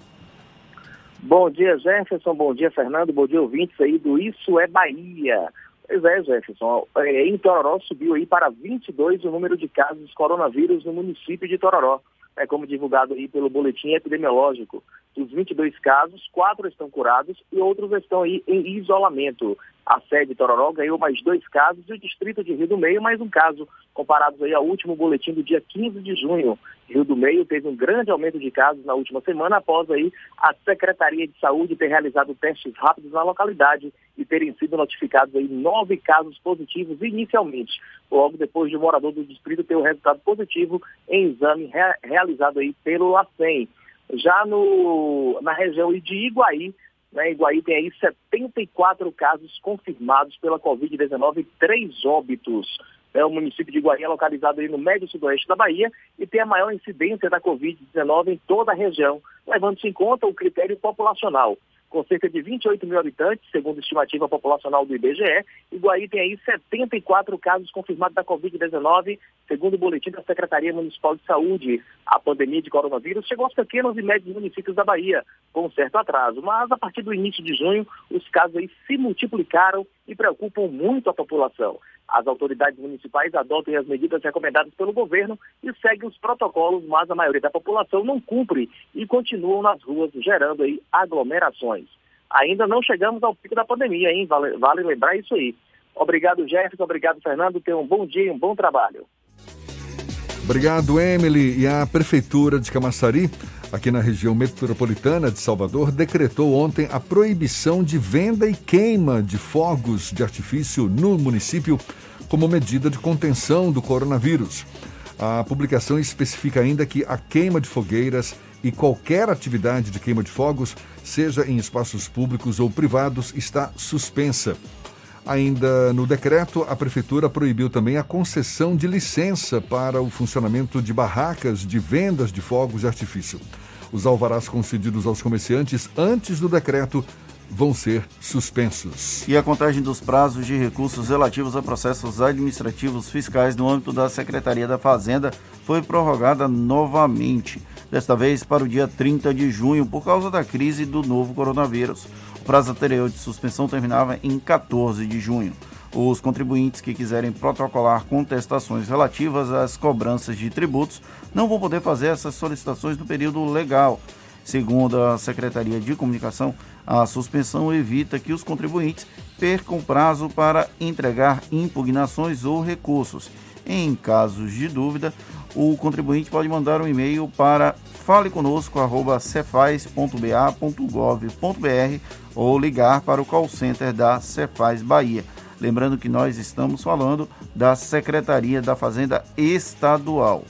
Bom dia, Jefferson. Bom dia, Fernando. Bom dia, ouvintes aí do Isso é Bahia. Pois é, Jefferson. É, em Tororó subiu aí para 22 o número de casos de coronavírus no município de Tororó. É como divulgado aí pelo boletim epidemiológico. Dos 22 casos, quatro estão curados e outros estão aí em isolamento. A sede Tororó ganhou mais dois casos e o distrito de Rio do Meio mais um caso, comparados aí ao último boletim do dia 15 de junho. Rio do Meio teve um grande aumento de casos na última semana após aí a Secretaria de Saúde ter realizado testes rápidos na localidade e terem sido notificados aí nove casos positivos inicialmente, logo depois de um morador do distrito ter o resultado positivo em exame re realizado aí pelo LACEN. Já no, na região de Iguaí, né, Iguaí tem aí 74 casos confirmados pela Covid-19 e três óbitos. É, o município de Iguaí é localizado aí no médio sudoeste da Bahia e tem a maior incidência da Covid-19 em toda a região, levando-se em conta o critério populacional com cerca de 28 mil habitantes, segundo a estimativa populacional do IBGE. Iguaí tem aí 74 casos confirmados da Covid-19, segundo o boletim da Secretaria Municipal de Saúde. A pandemia de coronavírus chegou aos pequenos e médios municípios da Bahia, com certo atraso, mas a partir do início de junho, os casos aí se multiplicaram e preocupam muito a população. As autoridades municipais adotam as medidas recomendadas pelo governo e seguem os protocolos, mas a maioria da população não cumpre e continuam nas ruas, gerando aí aglomerações. Ainda não chegamos ao pico da pandemia, hein? Vale, vale lembrar isso aí. Obrigado, Jefferson. Obrigado, Fernando. Tenham um bom dia e um bom trabalho. Obrigado, Emily. E a Prefeitura de Camaçari, aqui na região metropolitana de Salvador, decretou ontem a proibição de venda e queima de fogos de artifício no município como medida de contenção do coronavírus. A publicação especifica ainda que a queima de fogueiras e qualquer atividade de queima de fogos, seja em espaços públicos ou privados, está suspensa. Ainda no decreto, a Prefeitura proibiu também a concessão de licença para o funcionamento de barracas de vendas de fogos de artifício. Os alvarás concedidos aos comerciantes antes do decreto vão ser suspensos. E a contagem dos prazos de recursos relativos a processos administrativos fiscais no âmbito da Secretaria da Fazenda foi prorrogada novamente, desta vez para o dia 30 de junho, por causa da crise do novo coronavírus. O prazo anterior de suspensão terminava em 14 de junho. Os contribuintes que quiserem protocolar contestações relativas às cobranças de tributos não vão poder fazer essas solicitações no período legal. Segundo a Secretaria de Comunicação, a suspensão evita que os contribuintes percam prazo para entregar impugnações ou recursos. Em casos de dúvida, o contribuinte pode mandar um e-mail para faleconosco.cefaz.ba.gov.br ou ligar para o call center da Cefaz Bahia. Lembrando que nós estamos falando da Secretaria da Fazenda Estadual.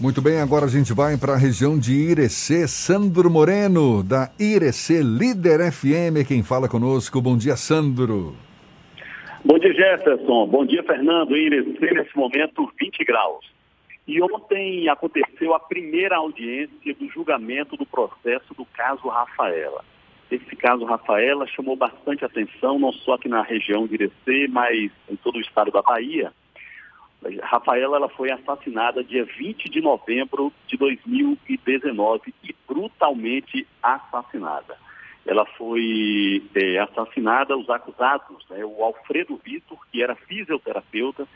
Muito bem, agora a gente vai para a região de Irecê. Sandro Moreno, da Irecê Líder FM, quem fala conosco. Bom dia, Sandro. Bom dia, Jefferson. Bom dia, Fernando. Irecê, nesse momento, 20 graus. E ontem aconteceu a primeira audiência do julgamento do processo do caso Rafaela. Esse caso Rafaela chamou bastante atenção, não só aqui na região de Irecê, mas em todo o estado da Bahia. Rafaela ela foi assassinada dia 20 de novembro de 2019 e brutalmente assassinada. Ela foi é, assassinada, os acusados, né, o Alfredo Vitor, que era fisioterapeuta,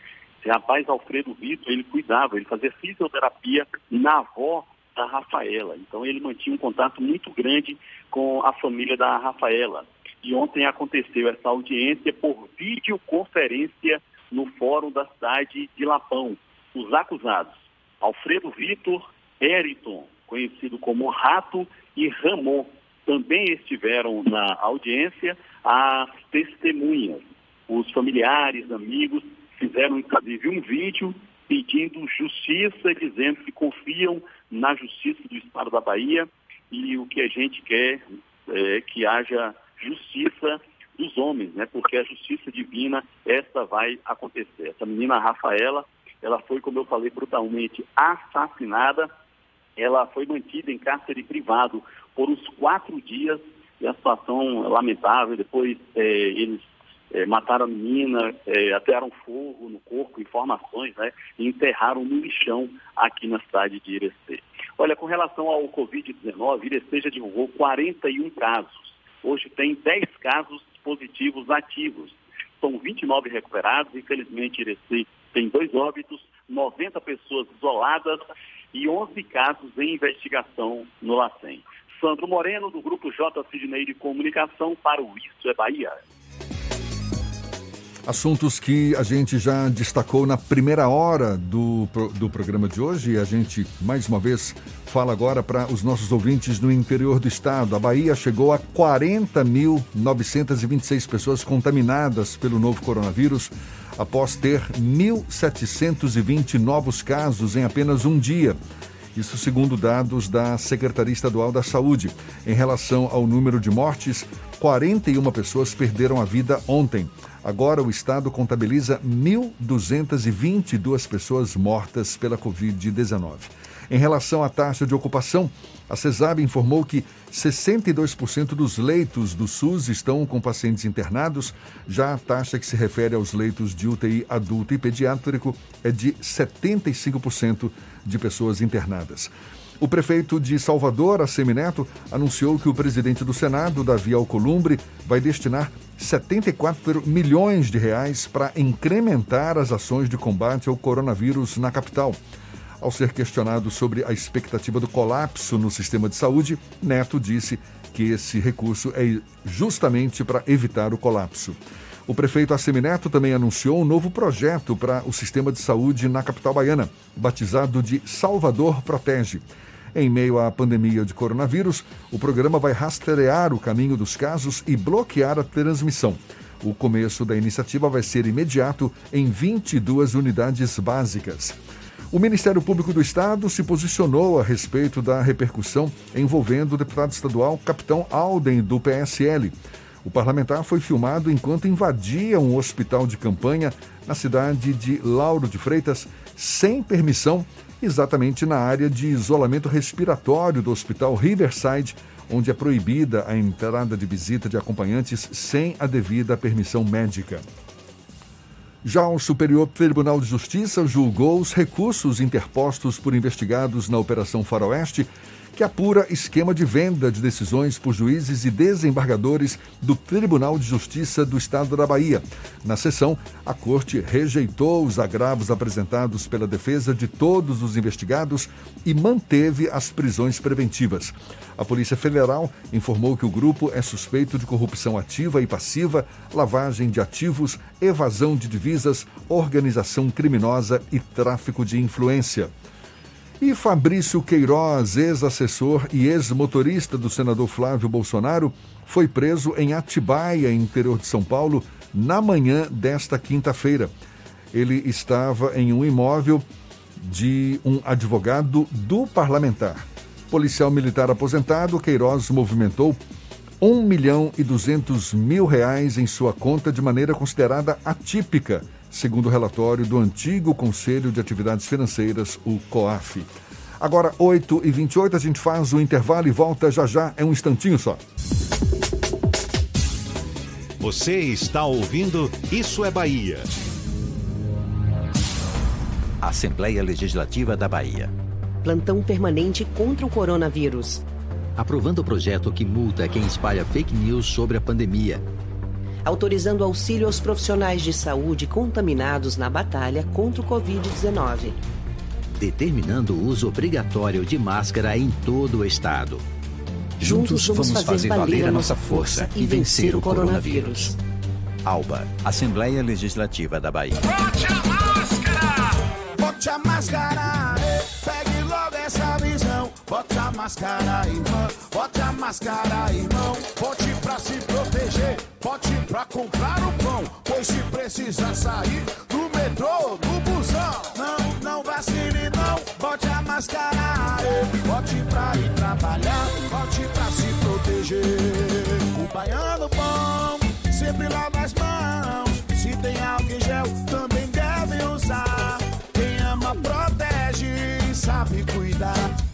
esse rapaz Alfredo Vitor, ele cuidava, ele fazia fisioterapia na avó da Rafaela. Então ele mantinha um contato muito grande com a família da Rafaela. E ontem aconteceu essa audiência por videoconferência no fórum da cidade de Lapão. Os acusados, Alfredo Vitor, Eriton, conhecido como Rato, e Ramon, também estiveram na audiência as testemunhas. Os familiares, amigos fizeram inclusive um vídeo pedindo justiça, dizendo que confiam na justiça do Estado da Bahia e o que a gente quer é que haja justiça dos homens, né? Porque a justiça divina, essa vai acontecer. Essa menina Rafaela, ela foi, como eu falei, brutalmente assassinada. Ela foi mantida em cárcere privado por uns quatro dias e a situação é lamentável. Depois é, eles é, mataram a menina, é, atearam fogo no corpo, informações, né? E enterraram no lixão aqui na cidade de Irecê. Olha, com relação ao Covid-19, Irecê já divulgou 41 casos. Hoje tem 10 casos positivos ativos. São 29 recuperados, infelizmente Irecê tem dois óbitos, 90 pessoas isoladas e 11 casos em investigação no LACEN. Sandro Moreno, do Grupo J. Sidney de Comunicação, para o Isso é Bahia. Assuntos que a gente já destacou na primeira hora do, do programa de hoje a gente, mais uma vez, fala agora para os nossos ouvintes no interior do estado. A Bahia chegou a 40.926 pessoas contaminadas pelo novo coronavírus, após ter 1.720 novos casos em apenas um dia. Isso segundo dados da Secretaria Estadual da Saúde. Em relação ao número de mortes, 41 pessoas perderam a vida ontem. Agora o estado contabiliza 1.222 pessoas mortas pela Covid-19. Em relação à taxa de ocupação, a CESAB informou que 62% dos leitos do SUS estão com pacientes internados, já a taxa que se refere aos leitos de UTI adulto e pediátrico é de 75% de pessoas internadas. O prefeito de Salvador, Assemineto, anunciou que o presidente do Senado, Davi Alcolumbre, vai destinar 74 milhões de reais para incrementar as ações de combate ao coronavírus na capital. Ao ser questionado sobre a expectativa do colapso no sistema de saúde, Neto disse que esse recurso é justamente para evitar o colapso. O prefeito Assemineto também anunciou um novo projeto para o sistema de saúde na capital baiana, batizado de Salvador Protege. Em meio à pandemia de coronavírus, o programa vai rastrear o caminho dos casos e bloquear a transmissão. O começo da iniciativa vai ser imediato em 22 unidades básicas. O Ministério Público do Estado se posicionou a respeito da repercussão envolvendo o deputado estadual Capitão Alden, do PSL. O parlamentar foi filmado enquanto invadia um hospital de campanha na cidade de Lauro de Freitas, sem permissão, exatamente na área de isolamento respiratório do Hospital Riverside, onde é proibida a entrada de visita de acompanhantes sem a devida permissão médica. Já o Superior Tribunal de Justiça julgou os recursos interpostos por investigados na Operação Faroeste que apura esquema de venda de decisões por juízes e desembargadores do Tribunal de Justiça do Estado da Bahia. Na sessão, a Corte rejeitou os agravos apresentados pela defesa de todos os investigados e manteve as prisões preventivas. A Polícia Federal informou que o grupo é suspeito de corrupção ativa e passiva, lavagem de ativos, evasão de divisas, organização criminosa e tráfico de influência. E Fabrício Queiroz, ex-assessor e ex-motorista do senador Flávio Bolsonaro, foi preso em Atibaia, interior de São Paulo, na manhã desta quinta-feira. Ele estava em um imóvel de um advogado do parlamentar. Policial militar aposentado, Queiroz movimentou 1 milhão e 200 mil reais em sua conta de maneira considerada atípica segundo o relatório do antigo Conselho de Atividades Financeiras, o COAF. Agora, 8 e 28 a gente faz o intervalo e volta já já, é um instantinho só. Você está ouvindo Isso é Bahia. Assembleia Legislativa da Bahia. Plantão permanente contra o coronavírus. Aprovando o projeto que multa quem espalha fake news sobre a pandemia autorizando auxílio aos profissionais de saúde contaminados na batalha contra o Covid-19. Determinando o uso obrigatório de máscara em todo o estado. Juntos, vamos, vamos fazer, fazer valer a nossa força e vencer o coronavírus. ALBA, Assembleia Legislativa da Bahia. Bote a máscara! Bote a máscara! Bote a máscara, irmão. Bote a máscara, irmão. Bote pra se proteger. Bote pra comprar o pão. Pois se precisa sair do metrô, do busão. Não, não vacile, não. Bote a máscara. Bote pra ir trabalhar. Bote pra se proteger. O baiano bom sempre lava as mãos. Se tem álcool gel, também deve usar. Quem ama, protege e sabe cuidar.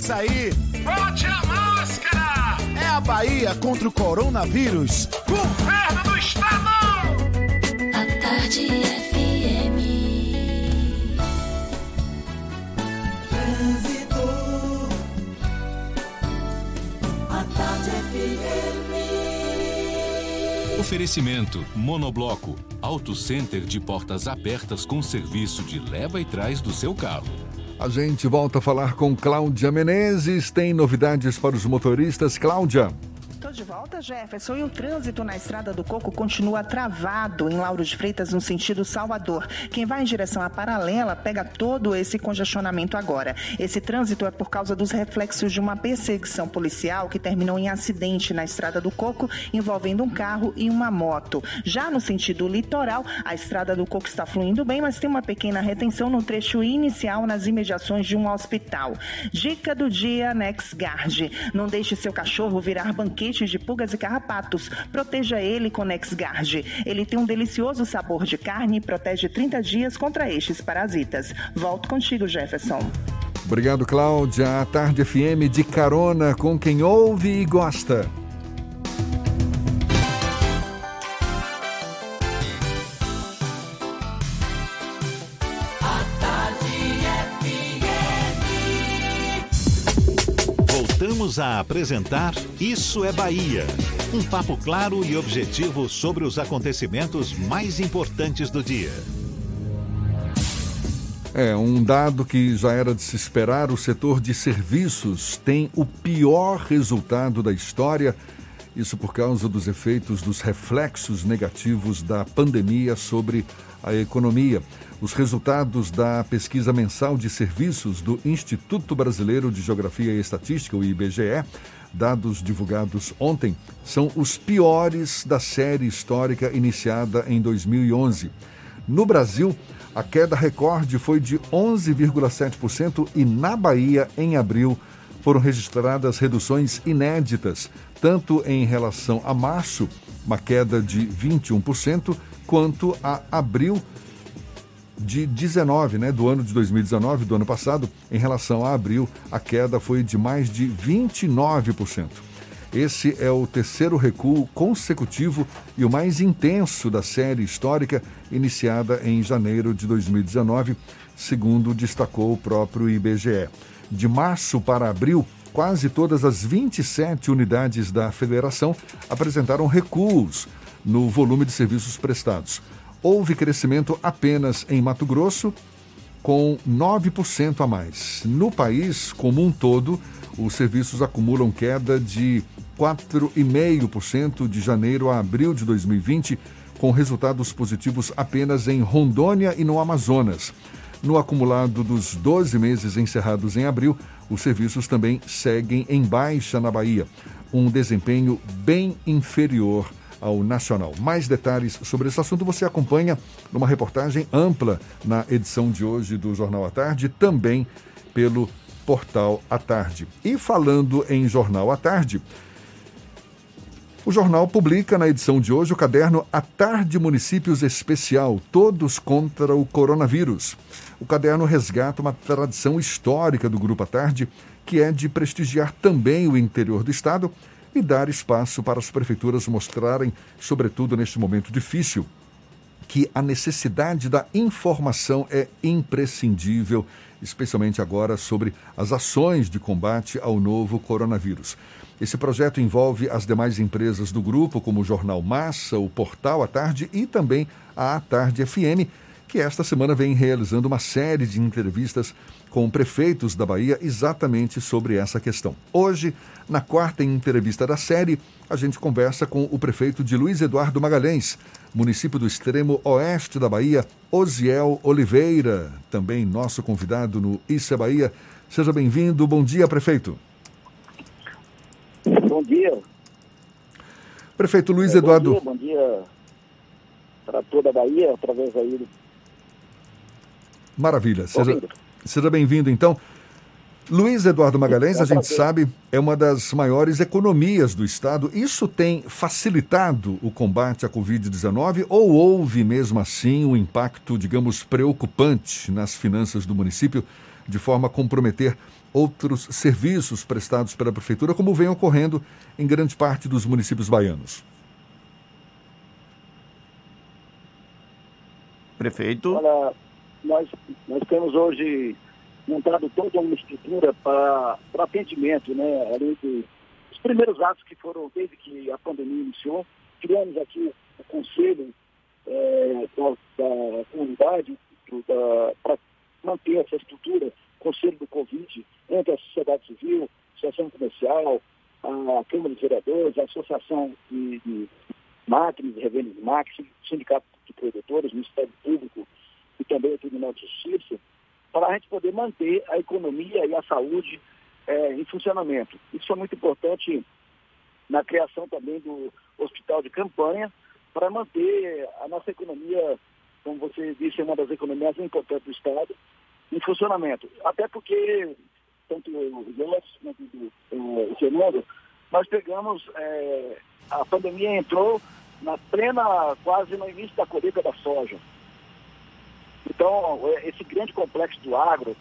Sair, bote a máscara! É a Bahia contra o coronavírus. Governo do Estado! A tarde FM. Trânsito. A tarde FM. Oferecimento Monobloco, Auto Center de portas abertas com serviço de leva e trás do seu carro. A gente volta a falar com Cláudia Menezes. Tem novidades para os motoristas. Cláudia. Tô de volta, Jefferson. E o trânsito na Estrada do Coco continua travado em Lauro de Freitas, no sentido Salvador. Quem vai em direção à paralela pega todo esse congestionamento agora. Esse trânsito é por causa dos reflexos de uma perseguição policial que terminou em acidente na Estrada do Coco, envolvendo um carro e uma moto. Já no sentido litoral, a Estrada do Coco está fluindo bem, mas tem uma pequena retenção no trecho inicial nas imediações de um hospital. Dica do dia NexGuard. Não deixe seu cachorro virar banquete de pulgas e carrapatos. Proteja ele com NexGuard. Ele tem um delicioso sabor de carne e protege 30 dias contra estes parasitas. Volto contigo, Jefferson. Obrigado, Cláudia. A Tarde FM de carona com quem ouve e gosta. Voltamos a apresentar Isso é Bahia. Um papo claro e objetivo sobre os acontecimentos mais importantes do dia. É, um dado que já era de se esperar: o setor de serviços tem o pior resultado da história. Isso por causa dos efeitos dos reflexos negativos da pandemia sobre a economia. Os resultados da pesquisa mensal de serviços do Instituto Brasileiro de Geografia e Estatística, o IBGE, dados divulgados ontem, são os piores da série histórica iniciada em 2011. No Brasil, a queda recorde foi de 11,7% e na Bahia, em abril, foram registradas reduções inéditas, tanto em relação a março, uma queda de 21%, quanto a abril de 19, né, do ano de 2019, do ano passado, em relação a abril, a queda foi de mais de 29%. Esse é o terceiro recuo consecutivo e o mais intenso da série histórica iniciada em janeiro de 2019, segundo destacou o próprio IBGE. De março para abril, quase todas as 27 unidades da federação apresentaram recuos no volume de serviços prestados. Houve crescimento apenas em Mato Grosso, com 9% a mais. No país como um todo, os serviços acumulam queda de 4,5% de janeiro a abril de 2020, com resultados positivos apenas em Rondônia e no Amazonas. No acumulado dos 12 meses encerrados em abril, os serviços também seguem em baixa na Bahia, um desempenho bem inferior ao nacional. Mais detalhes sobre esse assunto você acompanha numa reportagem ampla na edição de hoje do Jornal à Tarde, também pelo portal à tarde. E falando em Jornal à Tarde, o jornal publica na edição de hoje o caderno A Tarde Municípios Especial, Todos contra o Coronavírus. O caderno resgata uma tradição histórica do Grupo à Tarde, que é de prestigiar também o interior do estado e dar espaço para as prefeituras mostrarem, sobretudo neste momento difícil, que a necessidade da informação é imprescindível, especialmente agora sobre as ações de combate ao novo coronavírus. Esse projeto envolve as demais empresas do grupo, como o Jornal Massa, o Portal à Tarde e também a À Tarde FM, que esta semana vem realizando uma série de entrevistas com prefeitos da Bahia exatamente sobre essa questão. Hoje, na quarta entrevista da série, a gente conversa com o prefeito de Luiz Eduardo Magalhães, município do extremo oeste da Bahia, Osiel Oliveira, também nosso convidado no Isso é Bahia. Seja bem-vindo. Bom dia, prefeito. Bom dia. Prefeito Luiz É, Eduardo. Bom dia, bom dia para toda a Bahia, através aí do Maravilha. Seja, Ouvindo. Seja bem-vindo, então. Luiz Eduardo Magalhães, a gente sabe, é uma das maiores economias do Estado. Isso tem facilitado o combate à Covid-19 ou houve, mesmo assim, um impacto, digamos, preocupante nas finanças do município, de forma a comprometer outros serviços prestados pela Prefeitura, como vem ocorrendo em grande parte dos municípios baianos. Prefeito. Olha, nós, nós temos hoje montado toda uma estrutura para atendimento, né? Além dos primeiros atos que foram desde que a pandemia iniciou, criamos aqui o conselho é, da, da comunidade para manter essa estrutura, conselho do Covid, entre a sociedade civil, associação comercial, a Câmara de Vereadores, a Associação de, de Máquinas, de Revendas de Máquinas, Sindicato de Produtores, Ministério Público e também o Tribunal de Justiça, para a gente poder manter a economia e a saúde é, em funcionamento. Isso é muito importante na criação também do hospital de campanha, para manter a nossa economia, como você disse, é uma das economias importantes do Estado, em funcionamento. Até porque, tanto o José quanto o Fernando, nós pegamos, é, a pandemia entrou na plena, quase no início da colheita da soja. Então, é, esse grande complexo do agro,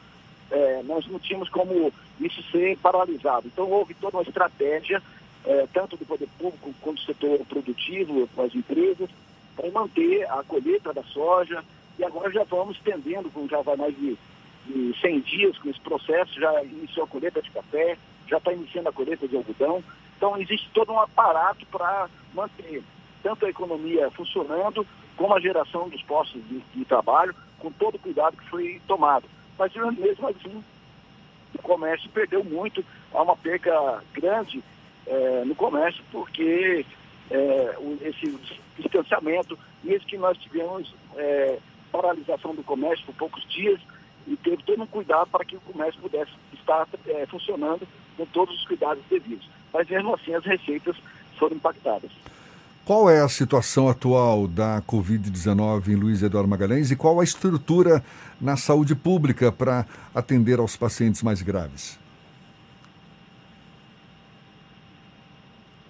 é, nós não tínhamos como isso ser paralisado. Então, houve toda uma estratégia é, tanto do poder público quanto do setor produtivo, as empresas, para manter a colheita da soja. E agora já vamos estendendo, já vai mais de, de 100 dias com esse processo, já iniciou a colheita de café, já está iniciando a colheita de algodão. Então existe todo um aparato para manter tanto a economia funcionando, como a geração dos postos de, de trabalho, com todo o cuidado que foi tomado. Mas mesmo assim, o comércio perdeu muito, há uma perca grande é, no comércio, porque é, esse distanciamento, mesmo que nós tivemos é, paralisação do comércio por poucos dias, e teve todo um cuidado para que o comércio pudesse estar é, funcionando com todos os cuidados devidos. Mas mesmo assim as receitas foram impactadas. Qual é a situação atual da Covid-19 em Luiz Eduardo Magalhães e qual a estrutura na saúde pública para atender aos pacientes mais graves?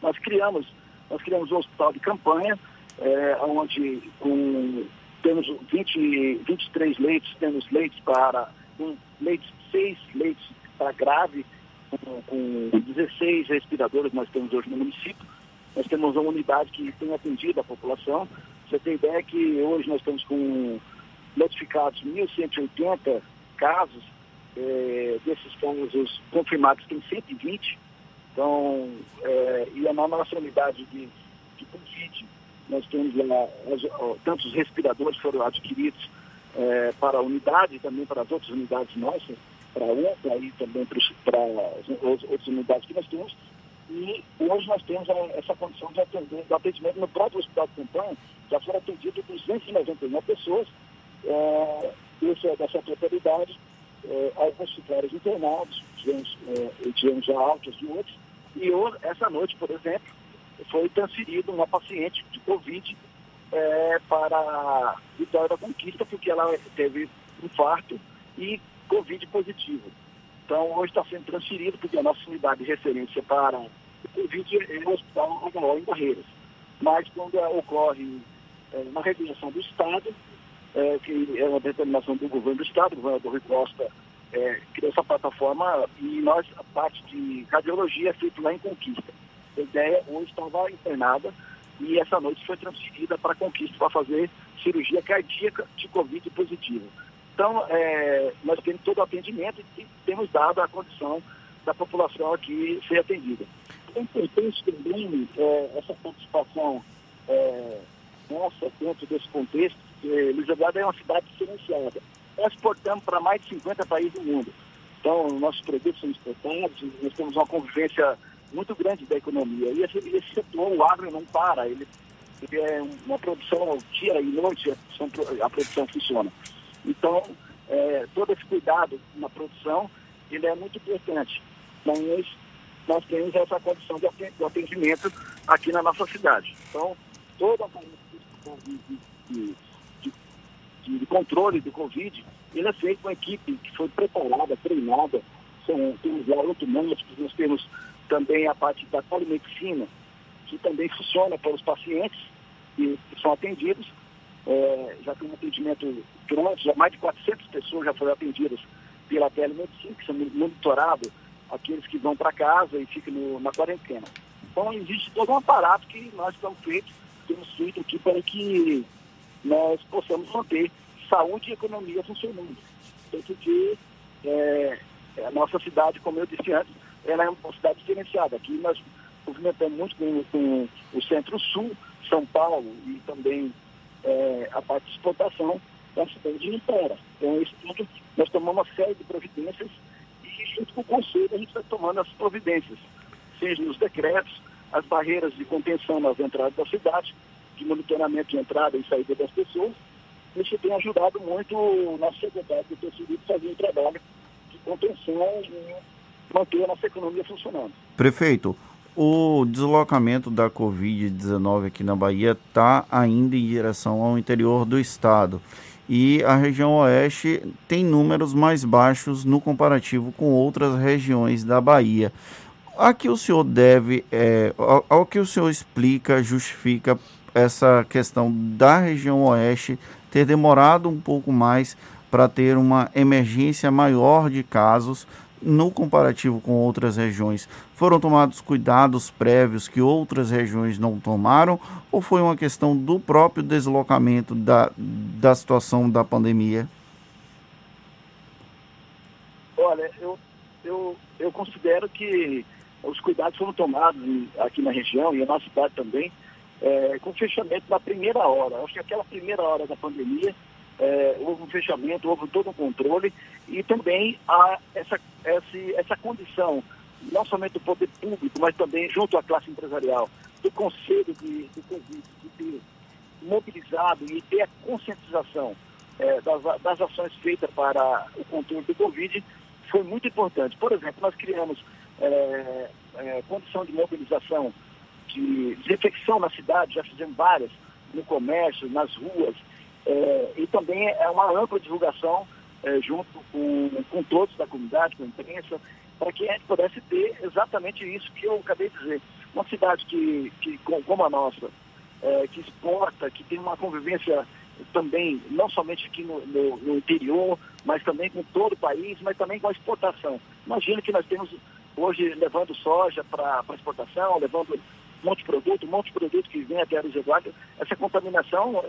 nós criamos, nós criamos um hospital de campanha, é, onde com, temos 20, 23 leitos, temos leitos para, um, leitos, seis leitos para grave, com, com 16 respiradores nós temos hoje no município. Nós temos uma unidade que tem atendido a população. Você tem ideia que hoje nós estamos com notificados 1.180 casos, é, desses casos confirmados tem 120 então, é, e a nossa unidade de, de Covid, nós temos lá, tantos respiradores foram adquiridos é, para a unidade também para as outras unidades nossas, para a UPA e também para, as outras unidades que nós temos. E hoje nós temos a, essa condição de atender, do atendimento no próprio hospital de campanha, já foram atendidas 299 pessoas é, desse, dessa totalidade, é, alguns ficaram internados, tivemos, é, tivemos já altas de outros, e hoje, essa noite, por exemplo, foi transferido uma paciente de Covid é, para Vitória da Conquista, porque ela teve infarto e Covid positivo. Então, hoje está sendo transferido, porque a nossa unidade de referência para o Covid é o Hospital HO em Barreiras. Mas quando ocorre é, uma regulação do Estado, é, que é uma determinação do governo do Estado, o governador Rui Costa é, criou essa plataforma e nós, a parte de radiologia é feita lá em Conquista. A ideia hoje estava internada e essa noite foi transferida para Conquista para fazer cirurgia cardíaca de Covid positivo. Então, é, nós temos todo o atendimento e temos dado a condição da população aqui ser atendida. É importante também é, essa participação é, nossa dentro desse contexto, porque Eduardo é uma cidade diferenciada nós exportamos para mais de 50 países do mundo. Então, nossos produtos são exportados, nós temos uma convivência muito grande da economia. E esse, esse setor, o agro, não para. Ele, ele é uma produção dia e noite, a produção funciona. Então, é, todo esse cuidado na produção, ele é muito importante. Mas nós temos essa condição de atendimento aqui na nossa cidade. Então, toda a de, de, controle do Covid, ele é feito com uma equipe que foi preparada, treinada, são, temos lá médicos, nós temos também a parte da polimedicina, que também funciona para os pacientes que são atendidos. É, já tem um atendimento grande, já mais de 400 pessoas já foram atendidas pela telemedicina, que são monitorados aqueles que vão para casa e ficam no, na quarentena. Então existe todo um aparato que nós estamos feito, temos feito aqui para que nós possamos manter saúde e economia funcionando. Tanto que é, a nossa cidade, como eu disse antes, ela é uma cidade diferenciada. Aqui nós movimentamos muito com, com o Centro-Sul, São Paulo e também é, a parte de exportação da cidade de Impera. Então, isso tudo, nós tomamos uma série de providências e, junto com o Conselho, a gente está tomando as providências, seja nos decretos, as barreiras de contenção nas entradas da cidade, de monitoramento de entrada e saída das pessoas. Isso tem ajudado muito o nosso secretário de Terceiro a fazer um trabalho de contenção e manter a nossa economia funcionando. Prefeito, o deslocamento da Covid-19 aqui na Bahia está ainda em direção ao interior do estado. E a região oeste tem números mais baixos no comparativo com outras regiões da Bahia. A que o senhor deve, é, ao, ao que o senhor explica, justifica essa questão da região oeste ter demorado um pouco mais para ter uma emergência maior de casos no comparativo com outras regiões? Foram tomados cuidados prévios que outras regiões não tomaram ou foi uma questão do próprio deslocamento da, da situação da pandemia? Olha, eu, eu, eu considero que os cuidados foram tomados aqui na região e na cidade também, é, com fechamento na primeira hora. Acho que aquela primeira hora da pandemia é, houve um fechamento, houve todo um controle e também há essa, essa, essa condição, não somente do poder público, mas também junto à classe empresarial, do Conselho de, de de ter mobilizado e ter a conscientização é, das, das ações feitas para o controle do Covid, foi muito importante. Por exemplo, nós criamos é, é, condição de mobilização de desinfecção na cidade, já fizemos várias, no comércio, nas ruas, é, e também é uma ampla divulgação é, junto com, com todos da comunidade, com a imprensa, para que a gente pudesse ter exatamente isso que eu acabei de dizer. Uma cidade que, que como a nossa, é, que exporta, que tem uma convivência também, não somente aqui no, no, no, interior, mas também com todo o país, mas também com a exportação. Imagina que nós temos hoje levando soja para exportação, levando um monte de produto, um monte de produto que vem até a Eduardo. Essa contaminação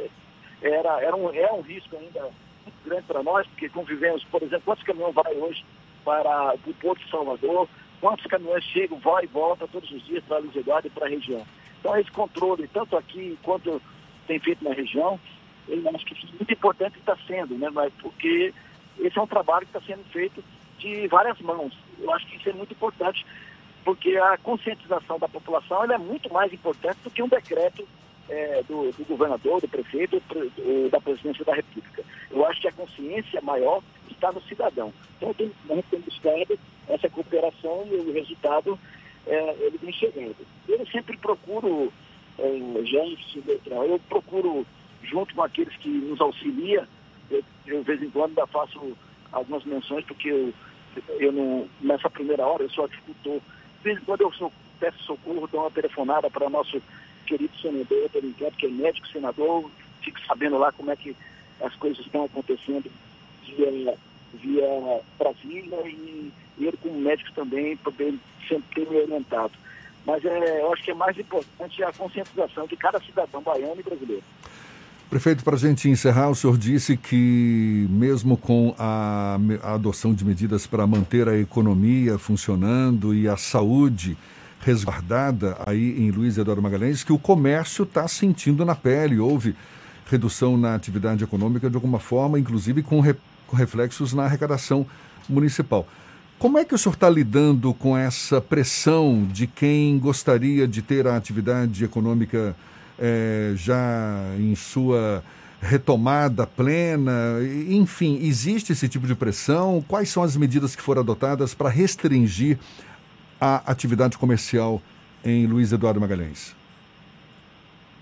era, era um, é um risco ainda muito grande para nós, porque convivemos, por exemplo, quantos caminhões vai hoje para o Porto de Salvador, quantos caminhões chegam, vão e voltam todos os dias para Luiz Eduardo e para a região. Então, esse controle, tanto aqui quanto tem feito na região, eu acho que é muito importante está sendo, né? Mas porque esse é um trabalho que está sendo feito de várias mãos. Eu acho que isso é muito importante, porque a conscientização da população é muito mais importante do que um decreto é, do, do, governador, do prefeito, do, da presidência da República. Eu acho que a consciência maior está no cidadão. Então, tem, nós temos buscado essa cooperação e o resultado é, ele vem chegando. Eu sempre procuro, é, gente, eu procuro, junto com aqueles que nos auxiliam, eu, eu de vez em quando ainda faço algumas menções, porque eu, eu não, nessa primeira hora eu sou agricultor. De vez em quando eu sou, peço socorro, dou uma telefonada para nosso querido senador Berinquete, que é médico senador, fico sabendo lá como é que as coisas estão acontecendo via, via Brasília e ele como médico também poder sempre ter me orientado. Mas é, eu acho que é mais importante a conscientização de cada cidadão baiano e brasileiro. Prefeito, para a gente encerrar, o senhor disse que, mesmo com a, a adoção de medidas para manter a economia funcionando e a saúde resguardada aí em Luiz Eduardo Magalhães, que o comércio está sentindo na pele. Houve redução na atividade econômica de alguma forma, inclusive com, re, com reflexos na arrecadação municipal. Como é que o senhor está lidando com essa pressão de quem gostaria de ter a atividade econômica é, já em sua retomada plena? Enfim, existe esse tipo de pressão? Quais são as medidas que foram adotadas para restringir a atividade comercial em Luiz Eduardo Magalhães?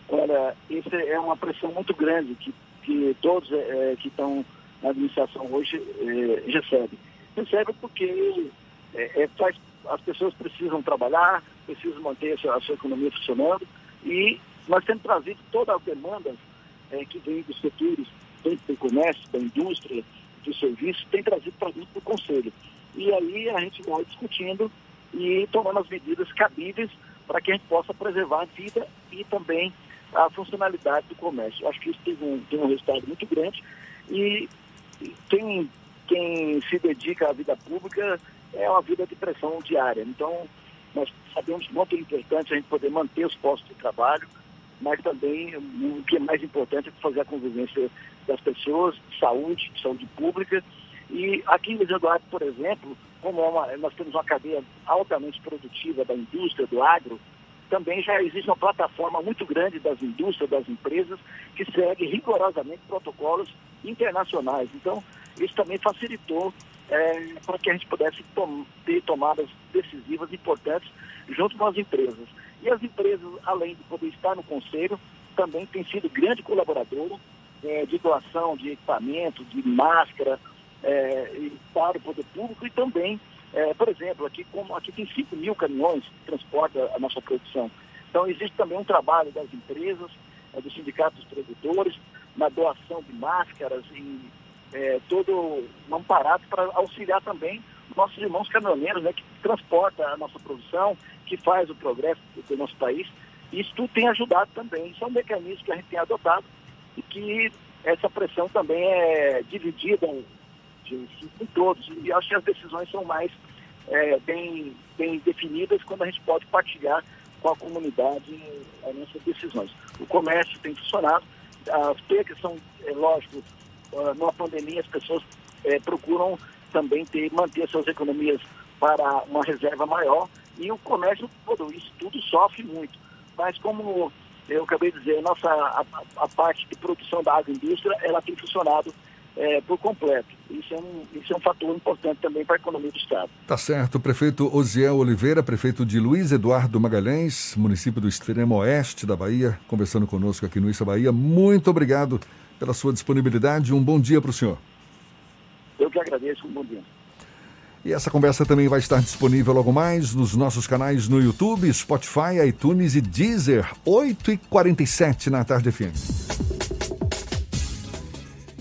Olha, isso é uma pressão muito grande que, que todos é, que estão na administração hoje é, recebem. Recebem porque é, faz, as pessoas precisam trabalhar, precisam manter a sua, a sua economia funcionando e nós temos trazido todas as demandas que vêm dos setores, tanto do comércio, da indústria, de serviço tem trazido para dentro do Conselho. E aí a gente vai discutindo e tomando as medidas cabíveis para que a gente possa preservar a vida e também a funcionalidade do comércio. Acho que isso tem um, tem um resultado muito grande e quem, quem se dedica à vida pública é uma vida de pressão diária. Então, nós sabemos quanto é importante a gente poder manter os postos de trabalho, mas também o que é mais importante é fazer a convivência das pessoas, saúde, saúde pública. E aqui em Luiz Eduardo, por exemplo, como é nós temos uma cadeia altamente produtiva da indústria, do agro, também já existe uma plataforma muito grande das indústrias, das empresas, que segue rigorosamente protocolos internacionais. Então, isso também facilitou é, para que a gente pudesse tom ter tomadas decisivas importantes junto com as empresas. E as empresas, além de poder estar no conselho, também têm sido grande colaboradora é, de doação de equipamento, de máscara é, para o poder público e também, é, por exemplo, aqui, como, aqui tem 5 mil caminhões que transportam a nossa produção. Então existe também um trabalho das empresas, é, dos sindicatos dos produtores, na doação de máscaras e é, todo um aparato para auxiliar também nossos irmãos caminhoneiros, né, que transporta a nossa produção, que faz o progresso do nosso país. Isso tudo tem ajudado também. Isso é um mecanismo que a gente tem adotado e que essa pressão também é dividida de, com todos. E acho que as decisões são mais é, bem, bem definidas quando a gente pode partilhar com a comunidade as nossas decisões. O comércio tem funcionado, as percas são, é, lógico, uh, numa pandemia as pessoas é, procuram também ter, manter suas economias para uma reserva maior e o comércio, todo isso tudo sofre muito. Mas como eu acabei de dizer, a nossa, a, a parte de produção da agroindústria, ela tem funcionado é, por completo. Isso é, um, isso é um fator importante também para a economia do Estado. Tá certo. prefeito Osiel Oliveira, prefeito de Luiz Eduardo Magalhães, município do extremo oeste da Bahia, conversando conosco aqui no Issa Bahia. Muito obrigado pela sua disponibilidade. Um bom dia para o senhor. Eu que agradeço. Um bom dia. E essa conversa também vai estar disponível logo mais nos nossos canais no YouTube, Spotify, iTunes e Deezer, 8h47 na tarde FM.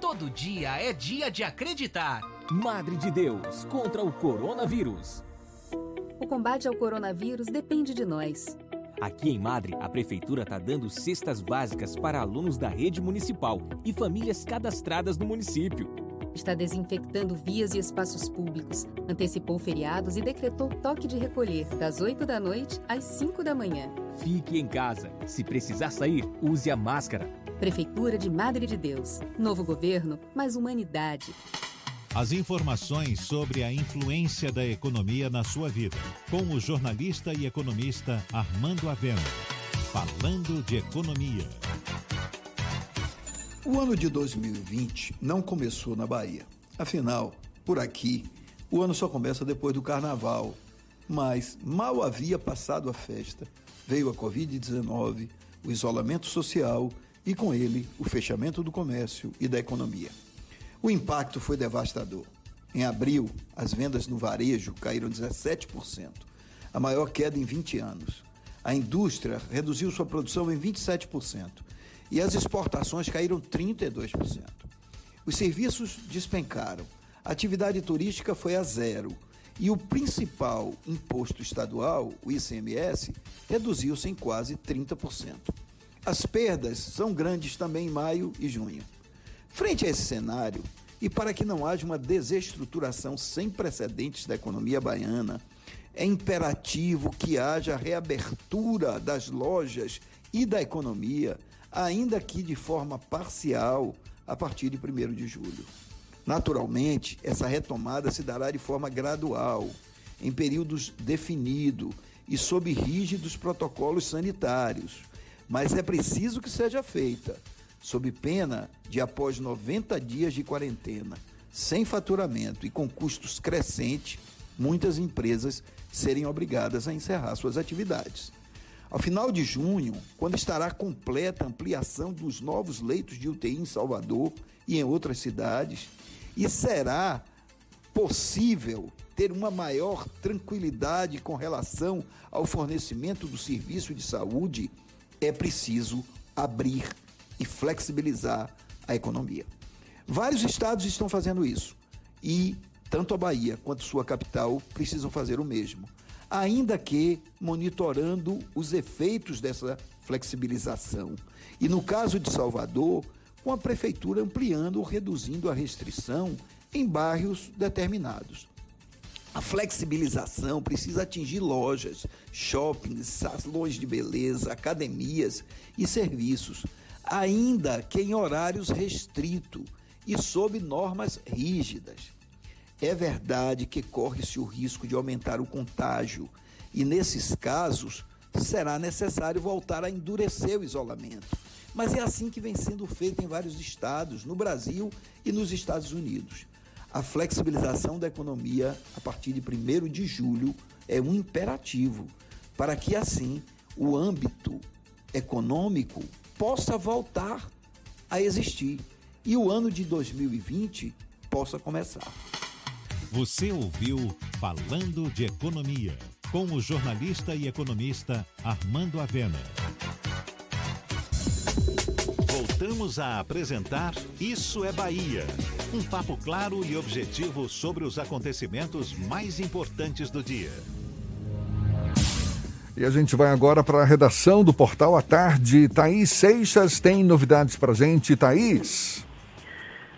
todo dia é dia de acreditar. Madre de Deus contra o coronavírus. O combate ao coronavírus depende de nós. Aqui em Madre, a prefeitura está dando cestas básicas para alunos da rede municipal e famílias cadastradas no município. Está desinfectando vias e espaços públicos, antecipou feriados e decretou toque de recolher das 8 da noite às 5 da manhã. Fique em casa. Se precisar sair, use a máscara. Prefeitura de Madre de Deus. Novo governo, mais humanidade. As informações sobre a influência da economia na sua vida, com o jornalista e economista Armando Avena. Falando de economia. O ano de 2020 não começou na Bahia. Afinal, por aqui, o ano só começa depois do carnaval. Mas mal havia passado a festa, veio a Covid-19, o isolamento social e, com ele, o fechamento do comércio e da economia. O impacto foi devastador. Em abril, as vendas no varejo caíram 17%, a maior queda em 20 anos. A indústria reduziu sua produção em 27% e as exportações caíram 32%. Os serviços despencaram, a atividade turística foi a zero e o principal imposto estadual, o ICMS, reduziu-se em quase 30%. As perdas são grandes também em maio e junho. Frente a esse cenário, e para que não haja uma desestruturação sem precedentes da economia baiana, é imperativo que haja reabertura das lojas e da economia, ainda que de forma parcial, a partir de 1 de julho. Naturalmente, essa retomada se dará de forma gradual, em períodos definidos e sob rígidos protocolos sanitários, mas é preciso que seja feita sob pena de, após 90 dias de quarentena, sem faturamento e com custos crescentes, muitas empresas serem obrigadas a encerrar suas atividades. Ao final de junho, quando estará completa a ampliação dos novos leitos de UTI em Salvador e em outras cidades, e será possível ter uma maior tranquilidade com relação ao fornecimento do serviço de saúde, é preciso abrir e flexibilizar a economia. Vários estados estão fazendo isso e tanto a Bahia quanto sua capital precisam fazer o mesmo, ainda que monitorando os efeitos dessa flexibilização. E no caso de Salvador, com a prefeitura ampliando ou reduzindo a restrição em bairros determinados. A flexibilização precisa atingir lojas, shoppings, salões de beleza, academias e serviços, ainda que em horários restritos e sob normas rígidas. É verdade que corre-se o risco de aumentar o contágio e, nesses casos, será necessário voltar a endurecer o isolamento. Mas é assim que vem sendo feito em vários estados, no Brasil e nos Estados Unidos. A flexibilização da economia a partir de 1 de julho é um imperativo para que, assim, o âmbito econômico possa voltar a existir e o ano de 2020 possa começar. Você ouviu Falando de Economia, com o jornalista e economista Armando Avena. Voltamos a apresentar Isso é Bahia. Um papo claro e objetivo sobre os acontecimentos mais importantes do dia. E a gente vai agora para a redação do Portal à Tarde. Thaís Seixas tem novidades para gente. Thaís.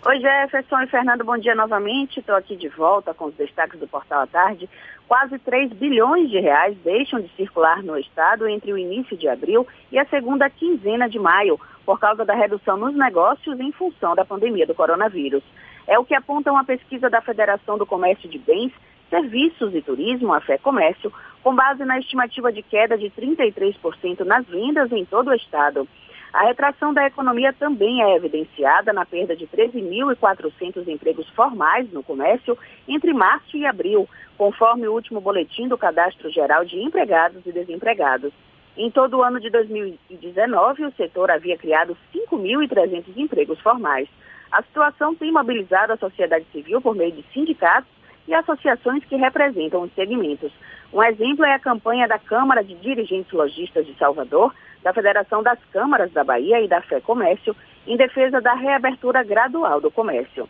Oi, Jefferson e Fernando, bom dia novamente. Estou aqui de volta com os destaques do Portal à Tarde. Quase 3 bilhões de reais deixam de circular no estado entre o início de abril e a segunda quinzena de maio, por causa da redução nos negócios em função da pandemia do coronavírus. É o que aponta uma pesquisa da Federação do Comércio de Bens, Serviços e Turismo, a Fé Comércio, com base na estimativa de queda de 33% nas vendas em todo o estado. A retração da economia também é evidenciada na perda de 13.400 empregos formais no comércio entre março e abril, conforme o último boletim do Cadastro Geral de Empregados e Desempregados. Em todo o ano de 2019, o setor havia criado 5.300 empregos formais. A situação tem mobilizado a sociedade civil por meio de sindicatos e associações que representam os segmentos. Um exemplo é a campanha da Câmara de Dirigentes Logistas de Salvador, da Federação das Câmaras da Bahia e da Fé Comércio, em defesa da reabertura gradual do comércio.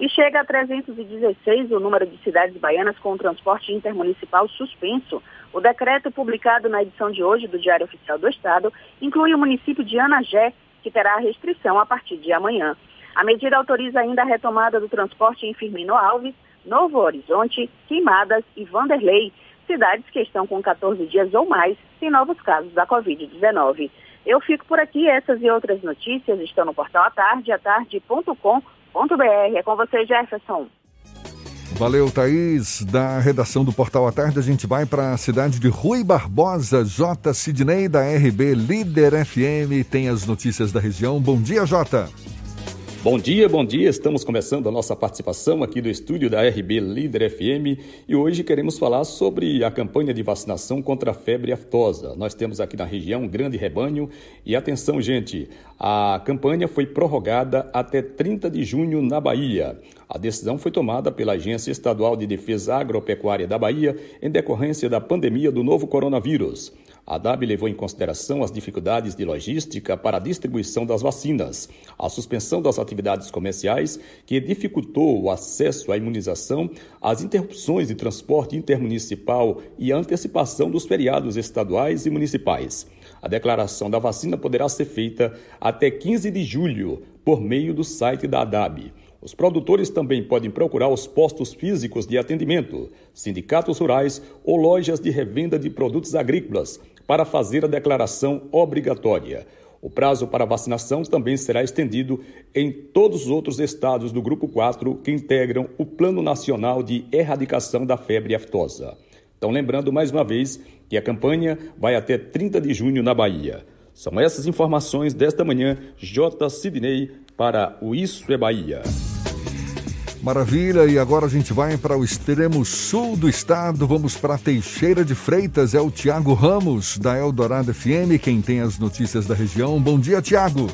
E chega a 316 o número de cidades baianas com transporte intermunicipal suspenso. O decreto publicado na edição de hoje do Diário Oficial do Estado inclui o município de Anagé, que terá a restrição a partir de amanhã. A medida autoriza ainda a retomada do transporte em Firmino Alves, Novo Horizonte, Queimadas e Vanderlei, cidades que estão com 14 dias ou mais sem novos casos da Covid-19. Eu fico por aqui, essas e outras notícias estão no portal atarde, atarde.com.br. É com você, Jefferson. Valeu, Thaís. Da redação do Portal à Tarde, a gente vai para a cidade de Rui Barbosa. J. Sidney, da RB Líder FM, tem as notícias da região. Bom dia, Jota. Bom dia, bom dia. Estamos começando a nossa participação aqui do estúdio da RB Líder FM e hoje queremos falar sobre a campanha de vacinação contra a febre aftosa. Nós temos aqui na região um grande rebanho e atenção, gente, a campanha foi prorrogada até 30 de junho na Bahia. A decisão foi tomada pela Agência Estadual de Defesa Agropecuária da Bahia em decorrência da pandemia do novo coronavírus. A DAB levou em consideração as dificuldades de logística para a distribuição das vacinas, a suspensão das atividades comerciais, que dificultou o acesso à imunização, as interrupções de transporte intermunicipal e a antecipação dos feriados estaduais e municipais. A declaração da vacina poderá ser feita até 15 de julho por meio do site da ADAB. Os produtores também podem procurar os postos físicos de atendimento, sindicatos rurais ou lojas de revenda de produtos agrícolas para fazer a declaração obrigatória. O prazo para vacinação também será estendido em todos os outros estados do Grupo 4 que integram o Plano Nacional de Erradicação da Febre Aftosa. Então, lembrando mais uma vez que a campanha vai até 30 de junho na Bahia. São essas informações desta manhã, J. Sidney, para o Isso é Bahia. Maravilha, e agora a gente vai para o extremo sul do estado. Vamos para Teixeira de Freitas. É o Tiago Ramos, da Eldorado FM, quem tem as notícias da região. Bom dia, Tiago.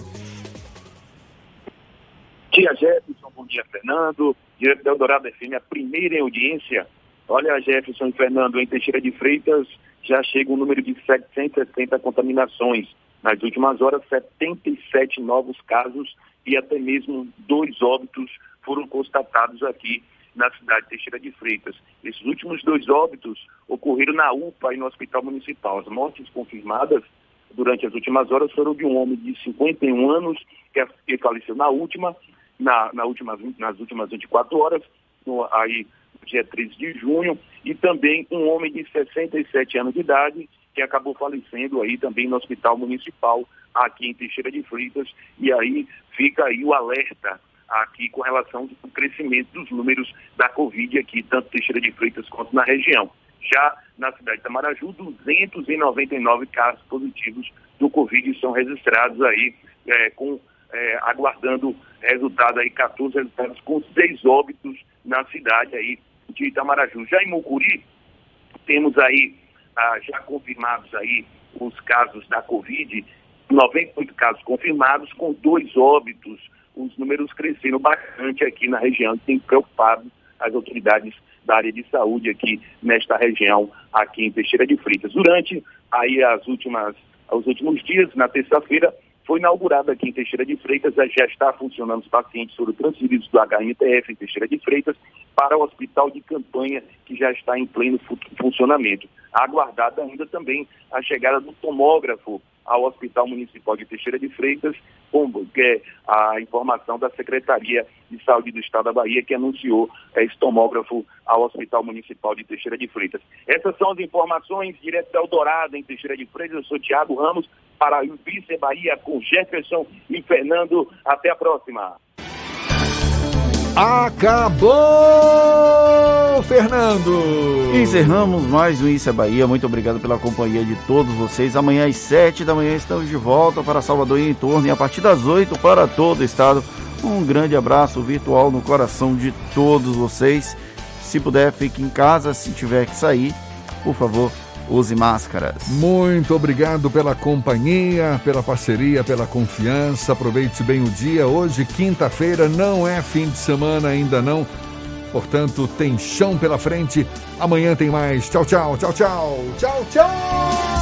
dia, Jefferson. Bom dia, Fernando. Direto da Eldorado FM, a primeira em audiência. Olha, Jefferson e Fernando, em Teixeira de Freitas já chega um número de 770 contaminações. Nas últimas horas, 77 novos casos e até mesmo dois óbitos foram constatados aqui na cidade de Teixeira de Freitas. Esses últimos dois óbitos ocorreram na UPA e no Hospital Municipal. As mortes confirmadas durante as últimas horas foram de um homem de 51 anos que faleceu na última na, na última, nas últimas 24 horas, no, aí dia 13 de junho, e também um homem de 67 anos de idade, que acabou falecendo aí também no Hospital Municipal, aqui em Teixeira de Freitas, e aí fica aí o alerta aqui com relação ao crescimento dos números da Covid aqui, tanto Teixeira de Freitas quanto na região. Já na cidade de Maraju, 299 casos positivos do Covid são registrados aí é, com é, aguardando resultados aí, 14 resultados com seis óbitos na cidade aí de Itamaraju. Já em Mucuri, temos aí, ah, já confirmados aí os casos da Covid, 98 casos confirmados, com dois óbitos. Os números cresceram bastante aqui na região tem preocupado as autoridades da área de saúde aqui nesta região, aqui em Teixeira de Freitas. Durante aí as últimas, os últimos dias, na terça-feira, foi inaugurado aqui em Teixeira de Freitas, já está funcionando os pacientes foram transferidos do HNTF em Teixeira de Freitas para o hospital de campanha que já está em pleno funcionamento. Aguardada ainda também a chegada do tomógrafo ao Hospital Municipal de Teixeira de Freitas, com é a informação da Secretaria de Saúde do Estado da Bahia, que anunciou é, esse tomógrafo ao Hospital Municipal de Teixeira de Freitas. Essas são as informações direto da Eldorado, em Teixeira de Freitas. Eu sou Tiago Ramos, para o Vice Bahia, com Jefferson e Fernando. Até a próxima. Acabou, Fernando! Encerramos mais um Isso é Bahia. Muito obrigado pela companhia de todos vocês. Amanhã às sete da manhã estamos de volta para Salvador e em torno e a partir das oito para todo o estado. Um grande abraço virtual no coração de todos vocês. Se puder, fique em casa. Se tiver que sair, por favor, use máscaras. Muito obrigado pela companhia, pela parceria, pela confiança. Aproveite bem o dia. Hoje, quinta-feira, não é fim de semana ainda não. Portanto, tem chão pela frente. Amanhã tem mais. Tchau, tchau, tchau, tchau. Tchau, tchau.